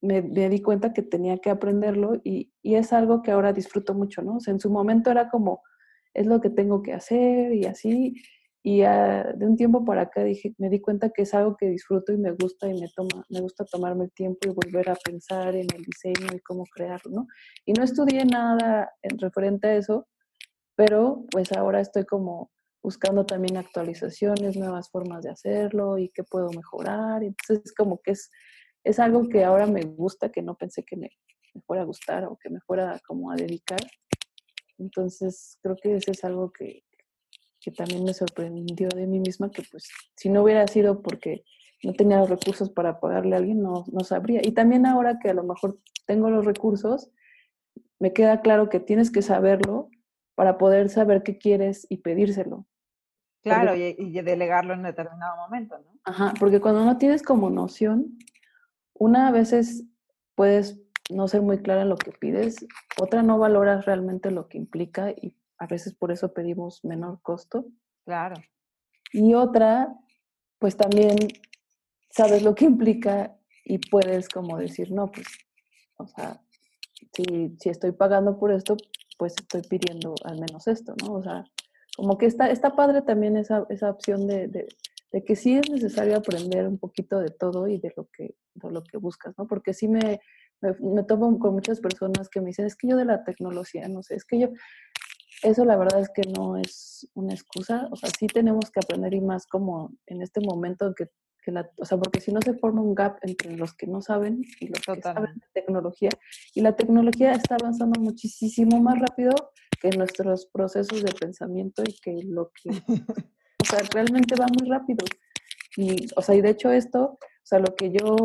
Speaker 2: me, di cuenta que tenía que aprenderlo y, y, es algo que ahora disfruto mucho, ¿no? O sea, en su momento era como, es lo que tengo que hacer y así, y de un tiempo para acá dije, me di cuenta que es algo que disfruto y me gusta y me, toma, me gusta tomarme el tiempo y volver a pensar en el diseño y cómo crearlo, ¿no? Y no estudié nada en referente a eso, pero pues ahora estoy como buscando también actualizaciones, nuevas formas de hacerlo y qué puedo mejorar. Entonces, es como que es es algo que ahora me gusta, que no pensé que me, fuera a gustar o que me fuera como a dedicar. Entonces, creo que eso es algo que, que también me sorprendió de mí misma, que pues si no hubiera sido porque no tenía los recursos para pagarle a alguien, no, no sabría. Y también ahora que a lo mejor tengo los recursos, me queda claro que tienes que saberlo para poder saber qué quieres y pedírselo.
Speaker 3: Claro, y, y, delegarlo en determinado momento, ¿no?
Speaker 2: Ajá, porque cuando no tienes como noción, una a veces puedes no ser muy clara en lo que pides, otra no valoras realmente lo que implica y a veces por eso pedimos menor costo.
Speaker 3: Claro.
Speaker 2: Y otra, pues también sabes lo que implica y puedes como decir, no, pues, o sea, si, si estoy pagando por esto, pues estoy pidiendo al menos esto, ¿no? O sea, como que está, está padre también esa, esa opción de, de que sí es necesario aprender un poquito de todo y de lo que, de lo que buscas, ¿no? Porque sí me, me, tomo con muchas personas que me dicen, es que yo de la tecnología, no sé, es que yo, eso la verdad es que no es una excusa, o sea, sí tenemos que aprender y más como en este momento que, que la, o sea, porque si no se forma un gap entre los que no saben y los que saben de tecnología, y la tecnología está avanzando muchísimo más rápido que nuestros procesos de pensamiento y que lo que O sea, realmente va muy rápido. Y, o sea, y de hecho esto, o sea, lo que yo,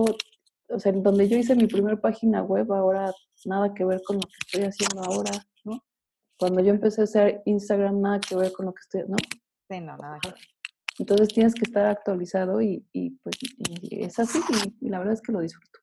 Speaker 2: o sea, donde yo hice mi primera página web, ahora nada que ver con lo que estoy haciendo ahora, ¿no? Cuando yo empecé a hacer Instagram, nada que ver con lo que estoy, ¿no?
Speaker 3: Sí, no, nada que ver.
Speaker 2: Entonces tienes que estar actualizado y, y pues y es así y, la verdad es que lo disfruto.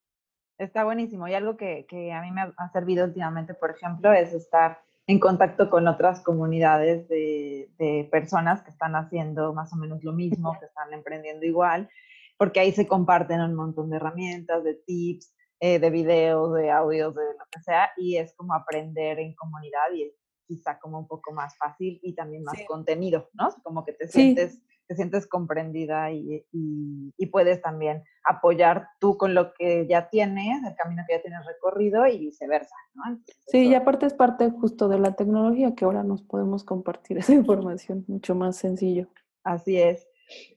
Speaker 3: Está buenísimo y algo que, que, a mí me ha servido últimamente, por ejemplo, es estar en contacto con otras comunidades de, de, personas que están haciendo más o menos lo mismo, que están emprendiendo igual, porque ahí se comparten un montón de herramientas, de tips, eh, de videos, de audios, de lo que sea, y es como aprender en comunidad y es quizá como un poco más fácil y también más contenido, ¿no? Como que te sientes te sientes comprendida y, y, puedes también apoyar tú con lo que ya tienes, el camino que ya tienes recorrido y viceversa. ¿no?
Speaker 2: sí, y aparte es parte justo de la tecnología que ahora nos podemos compartir esa información mucho más sencillo.
Speaker 3: Así es.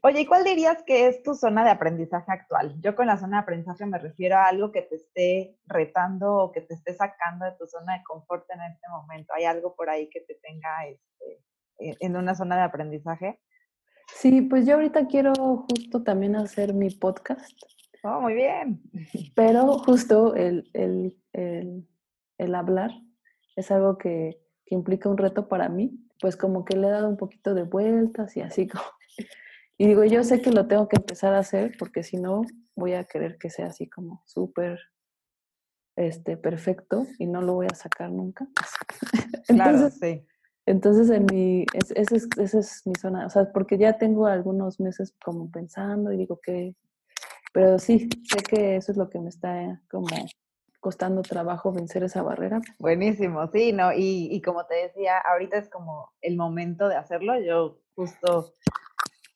Speaker 3: Oye, ¿y cuál dirías que es tu zona de aprendizaje actual? Yo con la zona de aprendizaje me refiero a algo que te esté retando o que te esté sacando de tu zona de confort en este momento. ¿Hay algo por ahí que te tenga este, en una zona de aprendizaje?
Speaker 2: Sí, pues yo ahorita quiero justo también hacer mi podcast.
Speaker 3: Oh, muy bien.
Speaker 2: Pero justo el, hablar es algo que, implica un reto para mí, pues como que le he dado un poquito de vueltas y así como... Y digo, yo sé que lo tengo que empezar a hacer porque si no voy a querer que sea así como súper este, perfecto y no lo voy a sacar nunca.
Speaker 3: Entonces, claro, sí.
Speaker 2: Entonces, en mi, esa es, mi zona, o sea, porque ya tengo algunos meses como pensando y digo que, pero sí, sé que eso es lo que me está como costando trabajo vencer esa barrera.
Speaker 3: Buenísimo, sí, ¿no? Y, y como te decía, ahorita es como el momento de hacerlo. Yo justo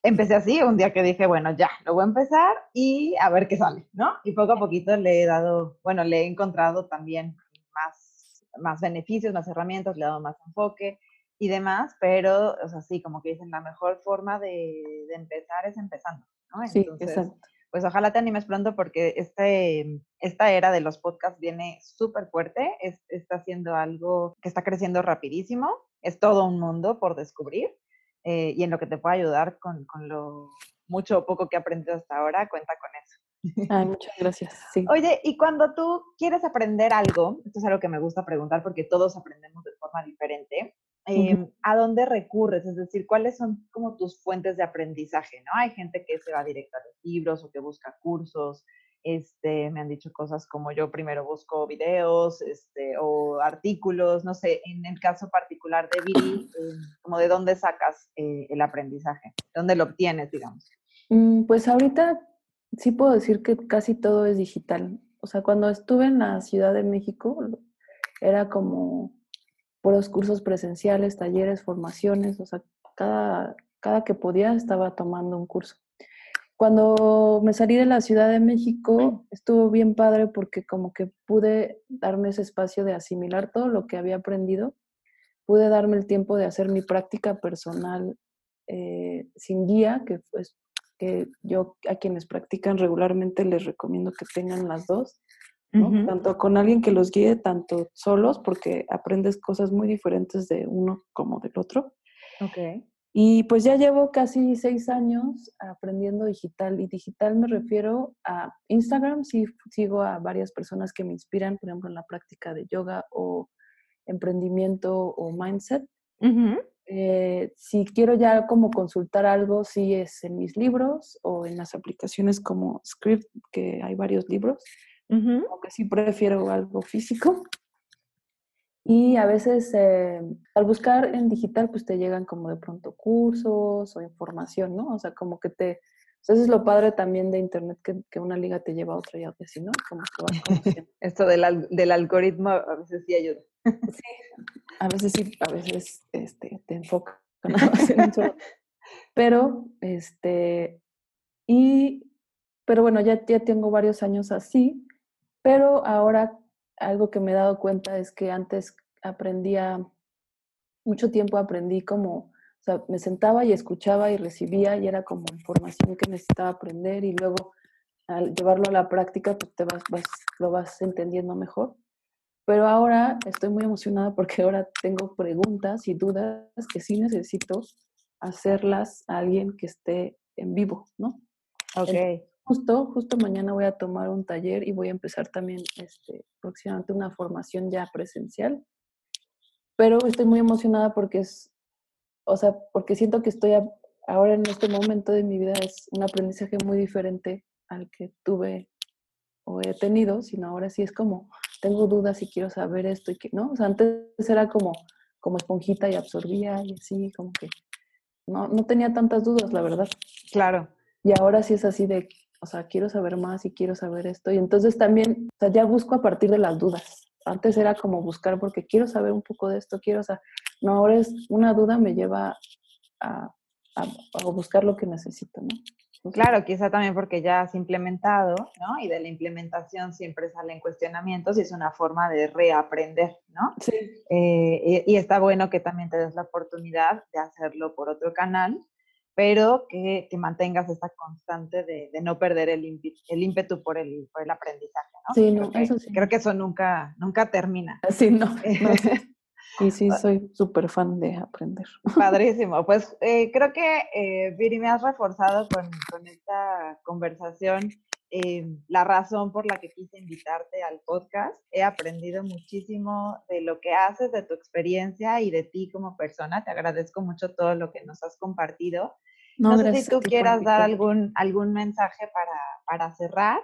Speaker 3: empecé así, un día que dije, bueno, ya, lo voy a empezar y a ver qué sale, ¿no? Y poco a poquito le he dado, bueno, le he encontrado también más, más beneficios, más herramientas, le he dado más enfoque y demás, pero, o sea, sí, como que dicen, la mejor forma de, de empezar es empezando, ¿no?
Speaker 2: sí, exacto.
Speaker 3: Pues ojalá te animes pronto porque este, esta era de los podcasts viene súper fuerte, es, está haciendo algo que está creciendo rapidísimo, es todo un mundo por descubrir eh, y en lo que te pueda ayudar con, con lo mucho o poco que he aprendido hasta ahora, cuenta con eso.
Speaker 2: Ay, muchas gracias. Sí.
Speaker 3: Oye, y cuando tú quieres aprender algo, esto es algo que me gusta preguntar porque todos aprendemos de forma diferente, Em, ¿a dónde recurres? Es decir, ¿cuáles son como tus fuentes de aprendizaje? ¿no? Hay gente que se va directo a los libros o que busca cursos. Este, me han dicho cosas como yo primero busco videos este, o artículos, no sé, en el caso particular de Viri, em, como de dónde sacas eh, el aprendizaje, dónde lo obtienes, digamos.
Speaker 2: Mm, pues ahorita sí puedo decir que casi todo es digital. O sea, cuando estuve en la Ciudad de México, era como los cursos presenciales, talleres, formaciones, o sea, cada, cada que podía estaba tomando un curso. Cuando me salí de la Ciudad de México, estuvo bien padre porque como que pude darme ese espacio de asimilar todo lo que había aprendido, pude darme el tiempo de hacer mi práctica personal eh, sin guía, que, pues, que yo a quienes practican regularmente les recomiendo que tengan las dos, tanto con alguien que los guíe, tanto solos, porque aprendes cosas muy diferentes de uno como del otro.
Speaker 3: Okay.
Speaker 2: Y pues ya llevo casi seis años aprendiendo digital. Y digital me refiero a Instagram, sí sigo a varias personas que me inspiran, por ejemplo, en la práctica de yoga o emprendimiento o mindset. Eh, si quiero ya como consultar algo, sí es en mis libros o en las aplicaciones como Script, que hay varios libros aunque sí prefiero algo físico. Y a veces eh, al buscar en digital, pues te llegan como de pronto cursos o información, ¿no? O sea, como que te... eso es lo padre también de Internet, que, una liga te lleva a otra y a otra, ¿no? Como
Speaker 3: Esto del, del, algoritmo a veces sí ayuda.
Speaker 2: Sí, a veces sí, a veces este, te enfoca. Pero, este, y, pero bueno, ya, ya tengo varios años así pero ahora algo que me he dado cuenta es que antes aprendía, mucho tiempo aprendí como, o me sentaba y escuchaba y recibía y era como información que necesitaba aprender y luego al llevarlo a la práctica pues te vas, lo vas entendiendo mejor. Pero ahora estoy muy emocionada porque ahora tengo preguntas y dudas que sí necesito hacerlas a alguien que esté en vivo, ¿no? Ok. Justo, justo mañana voy a tomar un taller y voy a empezar también este, próximamente una formación ya presencial. Pero estoy muy emocionada porque es, o sea, porque siento que estoy ahora en este momento de mi vida es un aprendizaje muy diferente al que tuve o he tenido, sino ahora sí es como, tengo dudas y quiero saber esto y que, ¿no? O sea, antes era como, como esponjita y absorbía y así, como que no, no tenía tantas dudas, la verdad.
Speaker 3: Claro.
Speaker 2: Y ahora sí es así de, o sea, quiero saber más y quiero saber esto. Y entonces también, o sea, ya busco a partir de las dudas. Antes era como buscar porque quiero saber un poco de esto, quiero, o sea, no, ahora es una duda me lleva a, a buscar lo que necesito, ¿no?
Speaker 3: Claro, quizá también porque ya has implementado, ¿no? Y de la implementación siempre salen cuestionamientos y es una forma de reaprender, ¿no?
Speaker 2: Sí.
Speaker 3: Eh, y, está bueno que también te des la oportunidad de hacerlo por otro canal, pero que, que mantengas esta constante de, de no perder el, ímpetu por el, por el aprendizaje, ¿no?
Speaker 2: Sí, no, eso sí.
Speaker 3: Creo que eso nunca, nunca termina.
Speaker 2: Sí, no. no Y sí, soy súper fan de aprender.
Speaker 3: Padrísimo. Pues eh, creo que, eh, Viri, me has reforzado con, con esta conversación eh, la razón por la que quise invitarte al podcast. He aprendido muchísimo de lo que haces, de tu experiencia y de ti como persona. Te agradezco mucho todo lo que nos has compartido. No, sé si tú quieras dar algún, algún mensaje para, para cerrar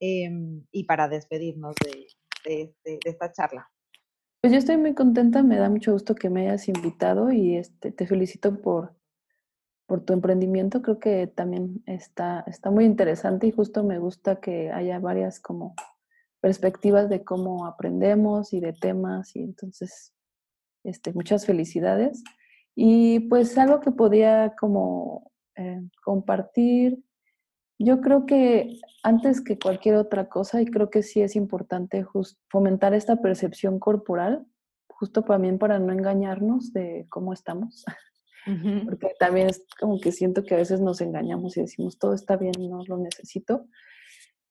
Speaker 3: em, y para despedirnos de, de, este, de esta charla.
Speaker 2: Pues yo estoy muy contenta, me da mucho gusto que me hayas invitado y este, te felicito por, por tu emprendimiento. Creo que también está, está muy interesante y justo me gusta que haya varias como perspectivas de cómo aprendemos y de temas y entonces este, muchas felicidades. Y pues algo que podía como eh, compartir yo creo que antes que cualquier otra cosa, y creo que sí es importante fomentar esta percepción corporal, justo también para no engañarnos de cómo estamos, porque también es como que siento que a veces nos engañamos y decimos, todo está bien, no lo necesito.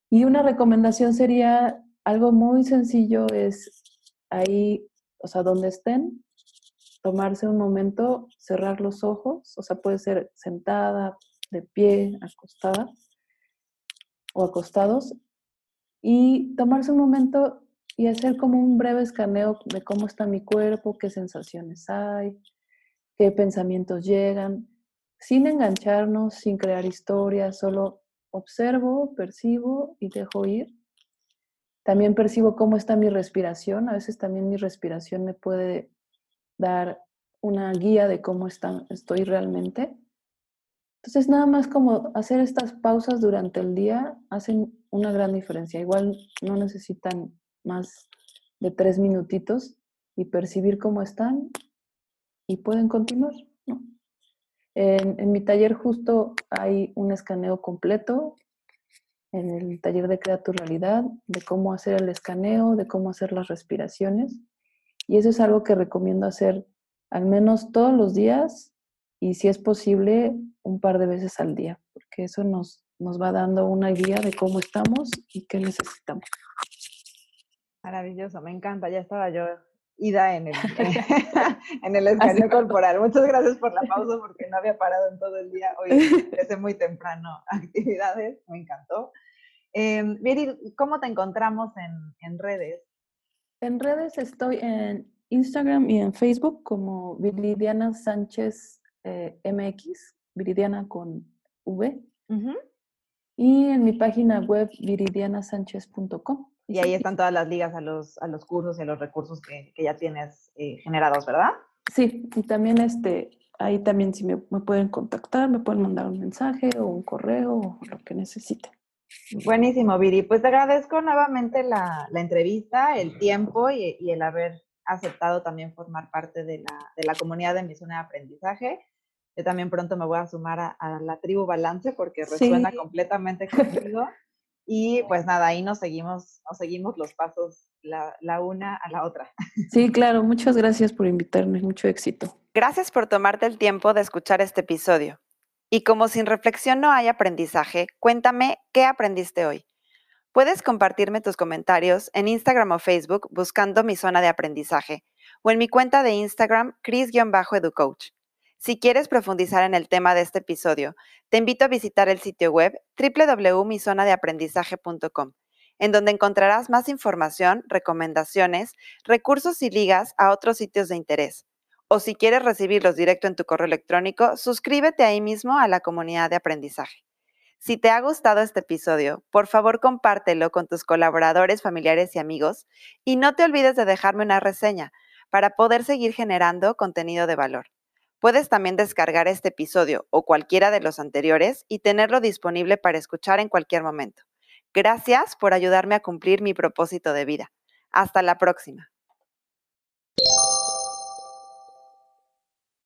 Speaker 2: Y una recomendación sería algo muy sencillo, es ahí, o sea, donde estén, tomarse un momento, cerrar los ojos, o sea, puede ser sentada, de pie, acostada, o acostados y tomarse un momento y hacer como un breve escaneo de cómo está mi cuerpo, qué sensaciones hay, qué pensamientos llegan, sin engancharnos, sin crear historias, solo observo, percibo y dejo ir. También percibo cómo está mi respiración. A veces también mi respiración me puede dar una guía de cómo está, estoy realmente. Entonces, nada más como hacer estas pausas durante el día hacen una gran diferencia. Igual no necesitan más de tres minutitos y percibir cómo están y pueden continuar. En, mi taller justo hay un escaneo completo, en el taller de Crea tu Realidad, de cómo hacer el escaneo, de cómo hacer las respiraciones. Y eso es algo que recomiendo hacer al menos todos los días y si es posible un par de veces al día, porque eso nos, nos va dando una idea de cómo estamos y qué necesitamos.
Speaker 3: Maravilloso, me encanta, ya estaba yo ida en el, en el escaneo corporal. Muchas gracias por la pausa porque no había parado en todo el día. Hoy empecé muy temprano actividades, me encantó. Eh, ¿cómo te encontramos en, en redes?
Speaker 2: En redes estoy en Instagram y en Facebook como Viridiana Sánchez eh, MX, Viridiana con V. Y en mi página web viridianasánchez.com.
Speaker 3: Y ahí están todas las ligas a los, a los cursos y a los recursos que, que ya tienes eh, generados, ¿verdad?
Speaker 2: Sí, y también este, ahí también si me, me, pueden contactar, me pueden mandar un mensaje o un correo o lo que necesiten.
Speaker 3: Buenísimo, Viri. Pues te agradezco nuevamente la, la entrevista, el tiempo y, y, el haber aceptado también formar parte de la, de la comunidad de mi zona de aprendizaje. Yo también pronto me voy a sumar a, la tribu Balance porque resuena completamente conmigo. Y pues nada, ahí nos seguimos, nos seguimos los pasos la, la, una a la otra.
Speaker 2: Sí, claro, muchas gracias por invitarme, mucho éxito.
Speaker 3: Gracias por tomarte el tiempo de escuchar este episodio. Y como sin reflexión no hay aprendizaje, cuéntame qué aprendiste hoy. Puedes compartirme tus comentarios en Instagram o Facebook buscando mi zona de aprendizaje o en mi cuenta de Instagram, Chris-Educoach.
Speaker 1: Si quieres profundizar en el tema de este episodio, te invito a visitar el sitio web www.mizonadeaprendizaje.com, en donde encontrarás más información, recomendaciones, recursos y ligas a otros sitios de interés. O si quieres recibirlos directo en tu correo electrónico, suscríbete ahí mismo a la comunidad de aprendizaje. Si te ha gustado este episodio, por favor compártelo con tus colaboradores, familiares y amigos y no te olvides de dejarme una reseña para poder seguir generando contenido de valor. Puedes también descargar este episodio o cualquiera de los anteriores y tenerlo disponible para escuchar en cualquier momento. Gracias por ayudarme a cumplir mi propósito de vida. Hasta la próxima.